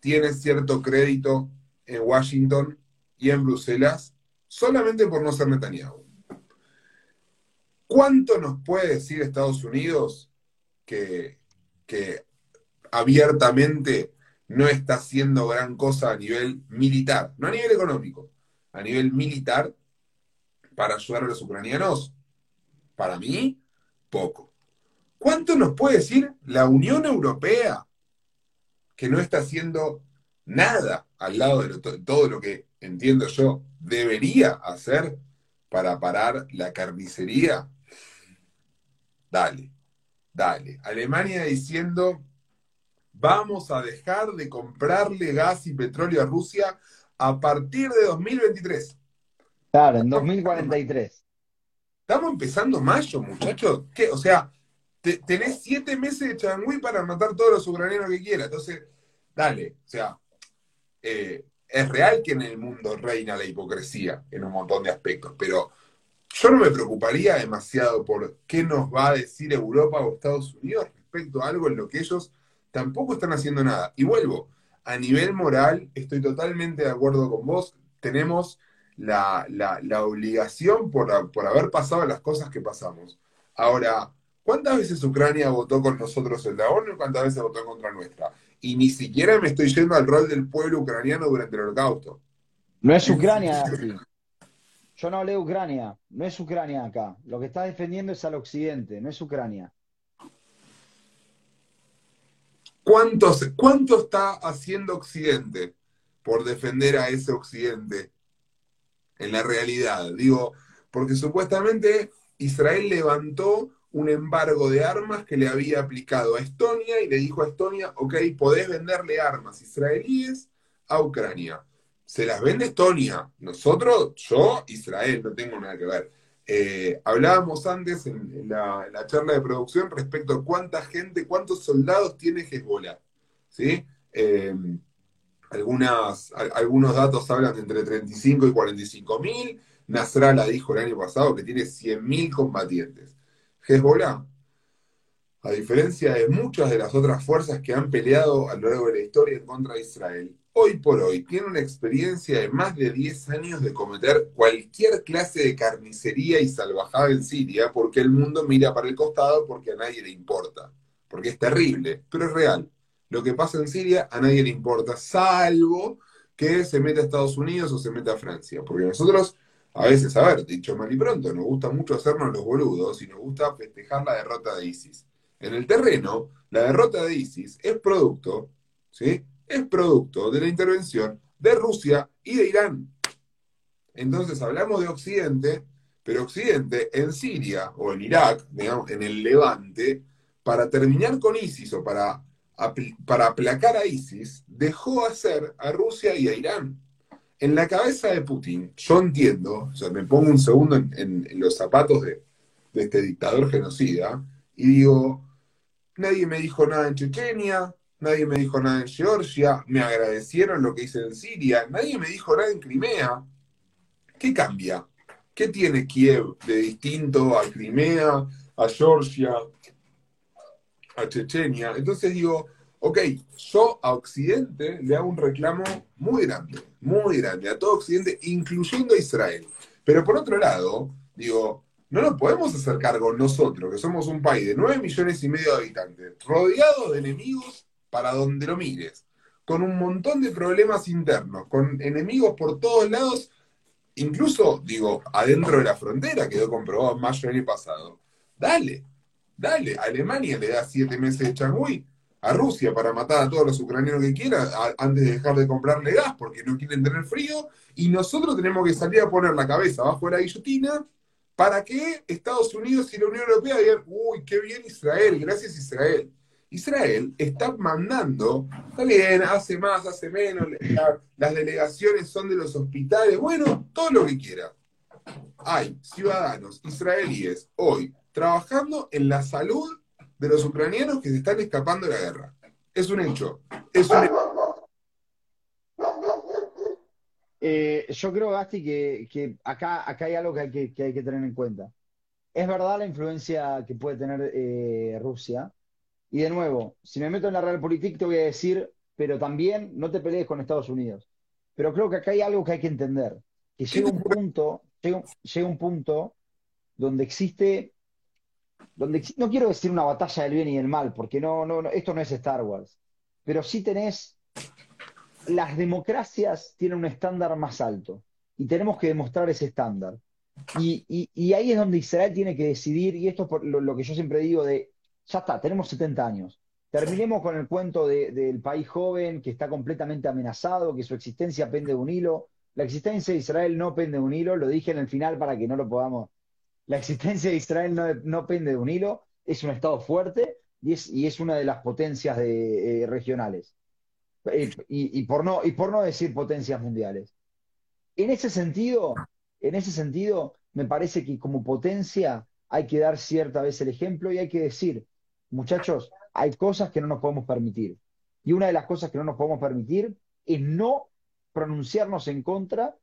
[SPEAKER 1] tiene cierto crédito en Washington y en Bruselas, solamente por no ser Netanyahu. ¿Cuánto nos puede decir Estados Unidos que, que abiertamente no está haciendo gran cosa a nivel militar, no a nivel económico, a nivel militar para ayudar a los ucranianos? Para mí, poco. ¿Cuánto nos puede decir la Unión Europea que no está haciendo nada al lado de, todo lo que, entiendo yo, debería hacer para parar la carnicería? Dale, dale. Alemania diciendo vamos a dejar de comprarle gas y petróleo a Rusia a partir de 2023.
[SPEAKER 2] Claro, en 2043.
[SPEAKER 1] Estamos empezando mayo, muchachos. ¿Qué? O sea, tenés siete meses de changüí para matar todos los ucranianos que quieras. Entonces, dale. O sea, eh, es real que en el mundo reina la hipocresía en un montón de aspectos, pero yo no me preocuparía demasiado por qué nos va a decir Europa o Estados Unidos respecto a algo en lo que ellos tampoco están haciendo nada. Y vuelvo, a nivel moral, estoy totalmente de acuerdo con vos. Tenemos la, obligación por, por, haber pasado las cosas que pasamos. Ahora, ¿cuántas veces Ucrania votó con nosotros en la ONU y cuántas veces votó contra nuestra? Y ni siquiera me estoy yendo al rol del pueblo ucraniano durante el holocausto.
[SPEAKER 2] No es Ucrania. Yo no hablé de Ucrania. No es Ucrania acá. Lo que está defendiendo es al occidente, no es Ucrania.
[SPEAKER 1] ¿Cuánto está haciendo Occidente por defender a ese Occidente en la realidad? Digo, porque supuestamente Israel levantó un embargo de armas que le había aplicado a Estonia y le dijo a Estonia, ok, podés venderle armas israelíes a Ucrania. Se las vende Estonia. Nosotros, yo, Israel, no tengo nada que ver. Eh, hablábamos antes en, la, charla de producción respecto a cuánta gente, cuántos soldados tiene Hezbollah. ¿sí? Eh, algunas, algunos datos hablan de entre 35 y 45 mil. Nasrallah dijo el año pasado que tiene 100 mil combatientes. Hezbollah, a diferencia de muchas de las otras fuerzas que han peleado a lo largo de la historia en contra de Israel, hoy por hoy tiene una experiencia de más de 10 años de cometer cualquier clase de carnicería y salvajada en Siria porque el mundo mira para el costado porque a nadie le importa. Porque es terrible, pero es real. Lo que pasa en Siria a nadie le importa, salvo que se meta a Estados Unidos o se meta a Francia. Porque nosotros, a veces, a ver, dicho mal y pronto, nos gusta mucho hacernos los boludos y nos gusta festejar la derrota de ISIS. En el terreno, la derrota de ISIS es producto, ¿sí? es producto de la intervención de Rusia y de Irán. Entonces hablamos de Occidente, pero Occidente en Siria o en Irak, digamos, en el Levante, para terminar con ISIS o para, para aplacar a ISIS, dejó hacer a Rusia y a Irán. En la cabeza de Putin, yo entiendo, o sea, me pongo un segundo en, los zapatos de, de este dictador genocida y digo, nadie me dijo nada en Chechenia, nadie me dijo nada en Georgia, me agradecieron lo que hice en Siria, nadie me dijo nada en Crimea. ¿Qué cambia? ¿Qué tiene Kiev de distinto a Crimea, a Georgia, a Chechenia? Entonces digo, ok, yo a Occidente le hago un reclamo muy grande, muy grande, a todo Occidente, incluyendo a Israel. Pero por otro lado, digo, no nos podemos hacer cargo nosotros, que somos un país de 9 millones y medio de habitantes, rodeado de enemigos para donde lo mires, con un montón de problemas internos, con enemigos por todos lados, incluso, digo, adentro de la frontera, quedó comprobado en mayo del año pasado. Dale, dale, Alemania le da siete meses de changüí a Rusia para matar a todos los ucranianos que quiera antes de dejar de comprarle gas porque no quieren tener frío, y nosotros tenemos que salir a poner la cabeza bajo la guillotina para que Estados Unidos y la Unión Europea digan, uy, qué bien Israel, gracias Israel. Israel está mandando, está bien, hace más, hace menos, las delegaciones son de los hospitales, bueno, todo lo que quiera. Hay ciudadanos israelíes hoy trabajando en la salud de los ucranianos que se están escapando de la guerra. Es un hecho. Es un hecho.
[SPEAKER 2] Eh, yo creo, Gasti, que, acá, acá hay algo que hay que, hay que tener en cuenta. Es verdad la influencia que puede tener eh, Rusia, y de nuevo, si me meto en la Realpolitik te voy a decir, pero también no te pelees con Estados Unidos. Pero creo que acá hay algo que hay que entender, que llega un punto, llega, un punto donde existe, donde no quiero decir una batalla del bien y del mal, porque no, no, esto no es Star Wars, pero sí tenés, las democracias tienen un estándar más alto y tenemos que demostrar ese estándar. Y, ahí es donde Israel tiene que decidir, y esto es lo que yo siempre digo de ya está, tenemos 70 años. Terminemos con el cuento del país joven que está completamente amenazado, que su existencia pende de un hilo. La existencia de Israel no pende de un hilo, lo dije en el final para que no lo podamos. La existencia de Israel no, pende de un hilo, es un Estado fuerte y es, y es una de las potencias de, eh, regionales. Eh, y, por no, y por no decir potencias mundiales. En ese sentido, en ese sentido, me parece que como potencia hay que dar cierta vez el ejemplo y hay que decir, muchachos, hay cosas que no nos podemos permitir. Y una de las cosas que no nos podemos permitir es no pronunciarnos en contra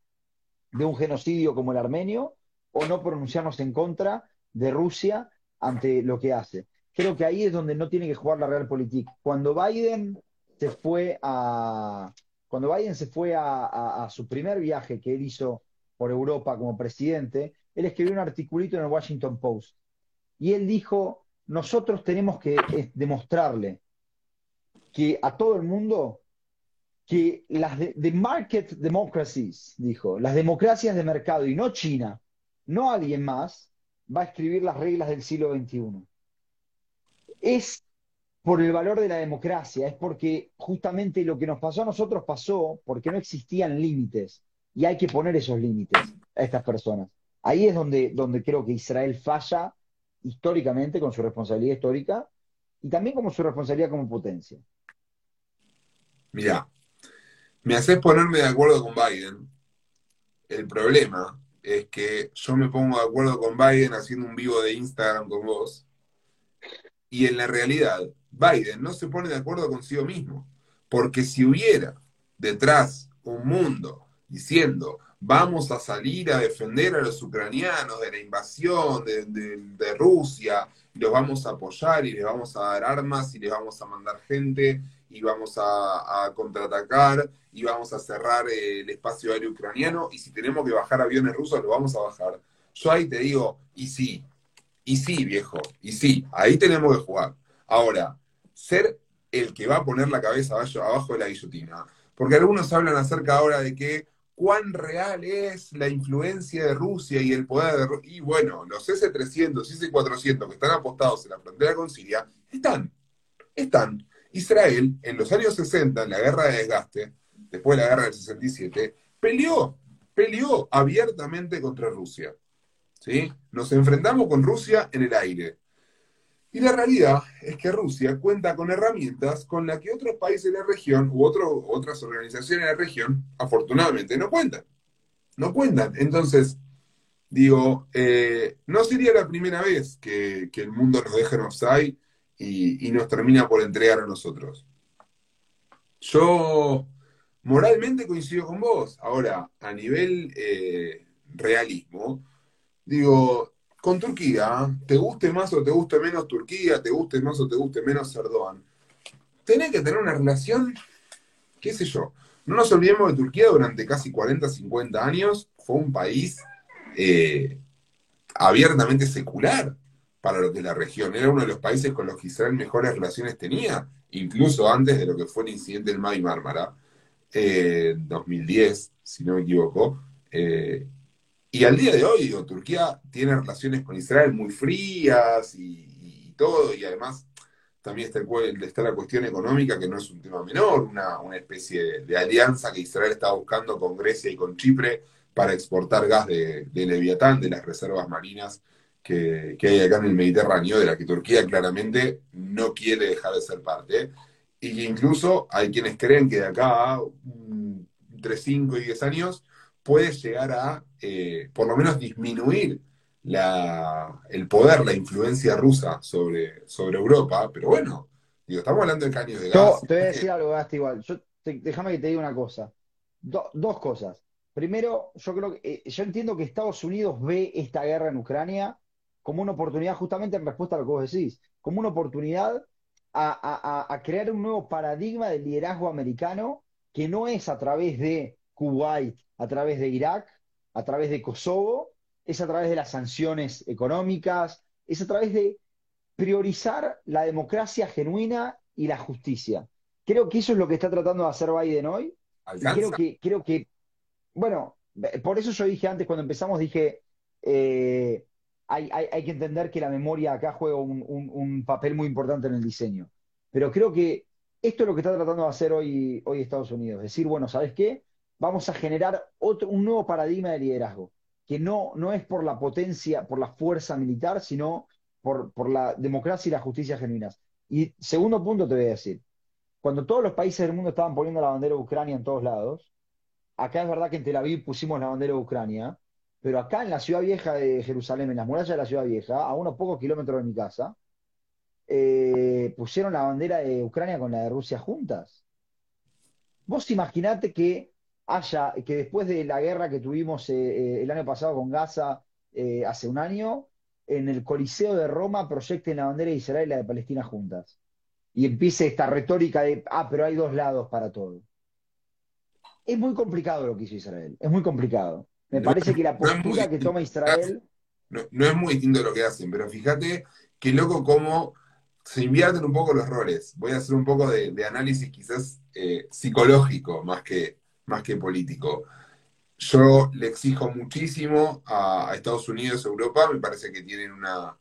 [SPEAKER 2] de un genocidio como el armenio o no pronunciarnos en contra de Rusia ante lo que hace. Creo que ahí es donde no tiene que jugar la realpolitik. Cuando Biden se fue a cuando Biden se fue a, su primer viaje que él hizo por Europa como presidente, él escribió un articulito en el Washington Post y él dijo nosotros tenemos que eh, demostrarle que a todo el mundo que las de, market democracies, dijo, las democracias de mercado y no China, no alguien más, va a escribir las reglas del siglo XXI. Es por el valor de la democracia, es porque justamente lo que nos pasó a nosotros pasó porque no existían límites y hay que poner esos límites a estas personas. Ahí es donde, donde creo que Israel falla históricamente con su responsabilidad histórica y también como su responsabilidad como potencia.
[SPEAKER 1] Mira, me haces ponerme de acuerdo con Biden. El problema es que yo me pongo de acuerdo con Biden haciendo un vivo de Instagram con vos y en la realidad Biden no se pone de acuerdo consigo mismo. Porque si hubiera detrás un mundo diciendo vamos a salir a defender a los ucranianos de la invasión de, Rusia, y los vamos a apoyar y les vamos a dar armas y les vamos a mandar gente y vamos a, contraatacar y vamos a cerrar el espacio aéreo ucraniano y si tenemos que bajar aviones rusos, lo vamos a bajar. Yo ahí te digo, y sí, y sí, viejo, y sí, ahí tenemos que jugar. Ahora, ser el que va a poner la cabeza abajo, de la guillotina. Porque algunos hablan acerca ahora de que cuán real es la influencia de Rusia y el poder de Rusia. Y bueno, los S-300 y S-400 que están apostados en la frontera con Siria, están, están. Israel, en los años 60, en la guerra de desgaste, después de la guerra del 67, peleó, peleó abiertamente contra Rusia. ¿sí? Nos enfrentamos con Rusia en el aire. Y la realidad es que Rusia cuenta con herramientas con las que otros países de la región u otras organizaciones de la región, afortunadamente, no cuentan. No cuentan. Entonces, digo, eh, no sería la primera vez que, el mundo nos deja en offside y, nos termina por entregar a nosotros. Yo moralmente coincido con vos. Ahora, a nivel eh, realismo, digo, con Turquía, te guste más o te guste menos Turquía, te guste más o te guste menos Erdogan, tenés que tener una relación, qué sé yo. No nos olvidemos de Turquía durante casi 40, 50 años fue un país eh, abiertamente secular para lo que la región. Era uno de los países con los que Israel mejores relaciones tenía, incluso antes de lo que fue el incidente del Mar Mármara, eh, 2010, si no me equivoco. Eh, y al día de hoy, Turquía tiene relaciones con Israel muy frías y, todo, y además también está, el, está, la cuestión económica, que no es un tema menor, una, especie de, alianza que Israel está buscando con Grecia y con Chipre para exportar gas de, Leviatán, de las reservas marinas que, hay acá en el Mediterráneo, de la que Turquía claramente no quiere dejar de ser parte. Y que incluso hay quienes creen que de acá a entre 5 y 10 años puede llegar a, eh, por lo menos, disminuir la, el poder, la influencia rusa sobre, sobre Europa, pero bueno, digo, estamos hablando de caños de gas.
[SPEAKER 2] Yo te voy a decir algo, Gasti, igual. Yo, déjame que te diga una cosa. dos cosas. Primero, yo creo que eh, yo entiendo que Estados Unidos ve esta guerra en Ucrania como una oportunidad, justamente en respuesta a lo que vos decís, como una oportunidad a, a crear un nuevo paradigma de liderazgo americano que no es a través de Kuwait a través de Irak, a través de Kosovo, es a través de las sanciones económicas, es a través de priorizar la democracia genuina y la justicia. Creo que eso es lo que está tratando de hacer Biden hoy. creo que, creo que, bueno, por eso yo dije antes, cuando empezamos, dije, eh, hay, que entender que la memoria acá juega un, un, papel muy importante en el diseño. Pero creo que esto es lo que está tratando de hacer hoy, hoy Estados Unidos. Decir, bueno, ¿sabes qué? vamos a generar otro, un nuevo paradigma de liderazgo, que no, no es por la potencia, por la fuerza militar, sino por, por la democracia y la justicia genuinas. Y segundo punto te voy a decir, cuando todos los países del mundo estaban poniendo la bandera de Ucrania en todos lados, acá es verdad que en Tel Aviv pusimos la bandera de Ucrania, pero acá en la ciudad vieja de Jerusalén, en las murallas de la ciudad vieja, a unos pocos kilómetros de mi casa, eh, pusieron la bandera de Ucrania con la de Rusia juntas. Vos imaginate que haya, que después de la guerra que tuvimos eh, eh, el año pasado con Gaza, hace un año, en el Coliseo de Roma proyecten la bandera de Israel y la de Palestina juntas. Y empiece esta retórica de, ah, pero hay dos lados para todo. Es muy complicado lo que hizo Israel, es muy complicado. Me parece que la postura que toma Israel...
[SPEAKER 1] No, es muy distinto lo que hacen, pero fíjate qué loco cómo se invierten un poco los roles. Voy a hacer un poco de, análisis quizás psicológico más que, más que político. Yo le exijo muchísimo a, Estados Unidos, Europa, me parece que tienen una,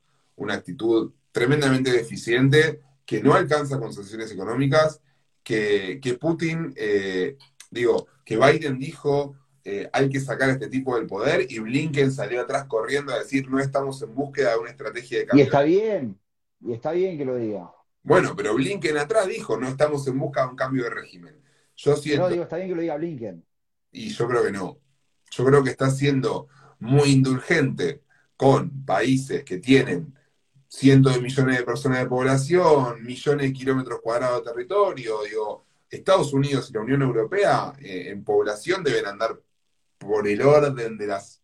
[SPEAKER 1] actitud tremendamente deficiente, que no alcanza con sanciones económicas, que, Putin, eh, digo, que Biden dijo eh, hay que sacar a este tipo del poder y Blinken salió atrás corriendo a decir no estamos en búsqueda de una estrategia de cambio.
[SPEAKER 2] Y está bien, y está bien que lo diga.
[SPEAKER 1] Bueno, pero Blinken atrás dijo no estamos en busca de un cambio de régimen. Yo siento,
[SPEAKER 2] no, digo, está bien que lo diga Blinken.
[SPEAKER 1] Y yo creo que no. Yo creo que está siendo muy indulgente con países que tienen cientos de millones de personas de población, millones de kilómetros cuadrados de territorio. Digo, Estados Unidos y la Unión Europea eh, en población deben andar por el orden de las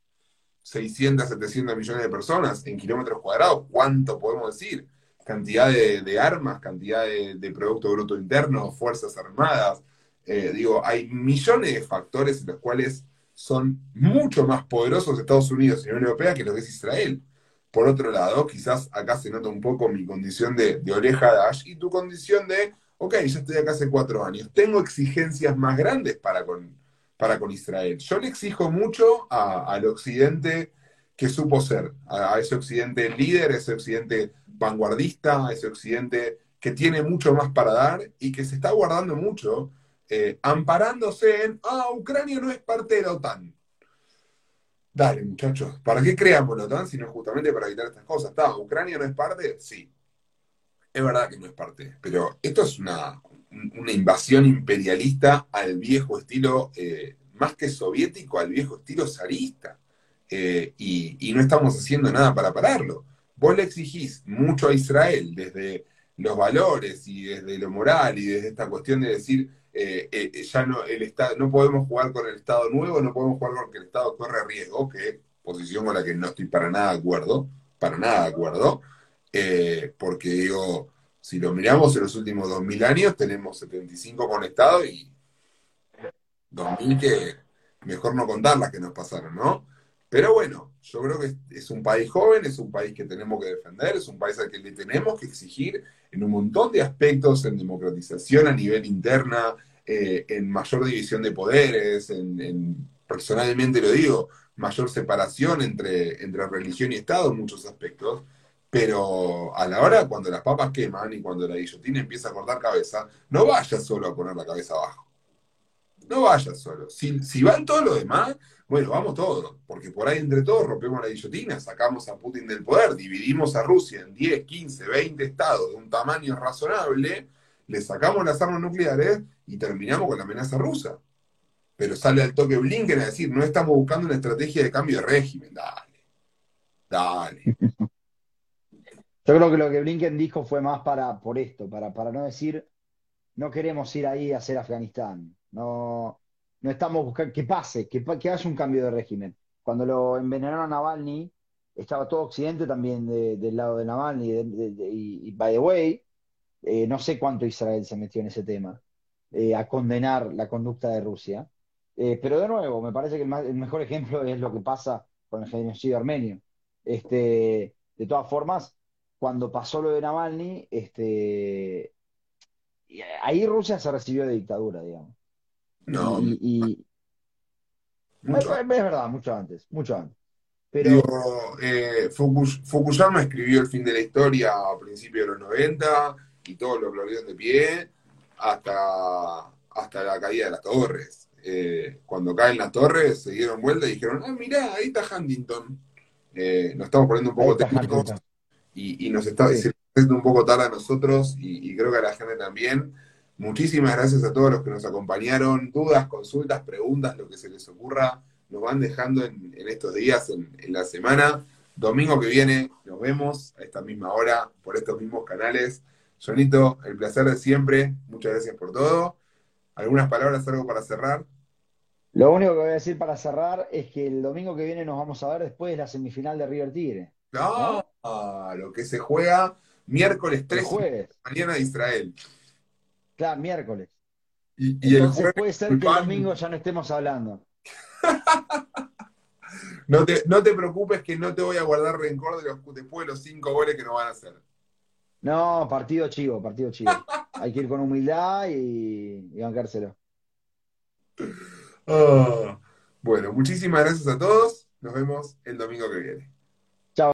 [SPEAKER 1] 600, 700 millones de personas en kilómetros cuadrados. ¿Cuánto podemos decir? Cantidad de, armas, cantidad de, Producto Bruto Interno, Fuerzas Armadas, eh, digo, hay millones de factores en los cuales son mucho más poderosos Estados Unidos y la Unión Europea que lo que es Israel. Por otro lado, quizás acá se nota un poco mi condición de, oreja de Ash y tu condición de, ok, ya estoy acá hace cuatro años, tengo exigencias más grandes para con, para con Israel. Yo le exijo mucho al occidente que supo ser, a, ese occidente líder, ese occidente vanguardista, a ese occidente que tiene mucho más para dar y que se está guardando mucho eh, amparándose en, ah, Ucrania no es parte de la OTAN. Dale, muchachos, ¿para qué creamos la OTAN si no es justamente para evitar estas cosas? ¿Está? ¿Ucrania no es parte? Sí. Es verdad que no es parte, pero esto es una, una invasión imperialista al viejo estilo, eh, más que soviético, al viejo estilo zarista. Eh, y, no estamos haciendo nada para pararlo. Vos le exigís mucho a Israel desde los valores y desde lo moral y desde esta cuestión de decir, eh, ya no, el Estado, no podemos jugar con el Estado nuevo, no podemos jugar con que el Estado corre riesgo, que posición con la que no estoy para nada de acuerdo, para nada de acuerdo, porque digo, si lo miramos en los últimos 2000 años, tenemos 75 conectados y 2000 que mejor no contar las que nos pasaron, ¿no? Pero bueno, yo creo que es un país joven, es un país que tenemos que defender, es un país al que le tenemos que exigir en un montón de aspectos, en democratización a nivel interna, eh, en mayor división de poderes, en, personalmente lo digo, mayor separación entre, entre religión y Estado en muchos aspectos. Pero a la hora, cuando las papas queman y cuando la guillotina empieza a cortar cabeza, no vayas solo a poner la cabeza abajo. No vayas solo. Si, si van todos los demás, bueno, vamos todos, porque por ahí entre todos rompemos la guillotina, sacamos a Putin del poder, dividimos a Rusia en 10, 15, 20 estados de un tamaño razonable, le sacamos las armas nucleares y terminamos con la amenaza rusa. Pero sale al toque Blinken a decir, no estamos buscando una estrategia de cambio de régimen. Dale, dale.
[SPEAKER 2] Yo creo que lo que Blinken dijo fue más para, por esto, para, para no decir, no queremos ir ahí a hacer Afganistán. No, no estamos buscando que pase, que, que haya un cambio de régimen. Cuando lo envenenaron a Navalny, estaba todo Occidente también del lado de Navalny. y, by the way, eh, no sé cuánto Israel se metió en ese tema, eh, a condenar la conducta de Rusia. Eh, pero de nuevo, me parece que el, mejor ejemplo es lo que pasa con el genocidio armenio. Este, de todas formas, cuando pasó lo de Navalny, este, ahí Rusia se recibió de dictadura, digamos.
[SPEAKER 1] No.
[SPEAKER 2] Y, es, verdad, mucho antes, mucho antes.
[SPEAKER 1] Pero... Eh, Fukuyama escribió El fin de la historia a principios de los 90 y todos los gloriosos de pie hasta, hasta la caída de las torres. Eh, cuando caen las torres se dieron vuelta y dijeron, ah, mirá, ahí está Huntington. Eh, nos estamos poniendo un poco técnicos y, nos está diciendo un poco tarde a nosotros y, creo que a la gente también. Muchísimas gracias a todos los que nos acompañaron. Dudas, consultas, preguntas, lo que se les ocurra, nos van dejando en, estos días, en, la semana. Domingo que viene nos vemos a esta misma hora por estos mismos canales. Jonito, el placer de siempre. Muchas gracias por todo. ¿Algunas palabras, algo para cerrar?
[SPEAKER 2] Lo único que voy a decir para cerrar es que el domingo que viene nos vamos a ver después de la semifinal de River Tigre.
[SPEAKER 1] ¿No? lo que se juega miércoles 3
[SPEAKER 2] de
[SPEAKER 1] mañana de Israel.
[SPEAKER 2] Claro, miércoles.
[SPEAKER 1] Y,
[SPEAKER 2] Entonces puede ser que el domingo ya no estemos hablando.
[SPEAKER 1] no, te, no te preocupes que no te voy a guardar rencor de los, después de los cinco goles que nos van a hacer.
[SPEAKER 2] No, partido chivo, partido chivo. Hay que ir con humildad y, y bancárselo.
[SPEAKER 1] Ah, bueno, muchísimas gracias a todos. Nos vemos el domingo que viene.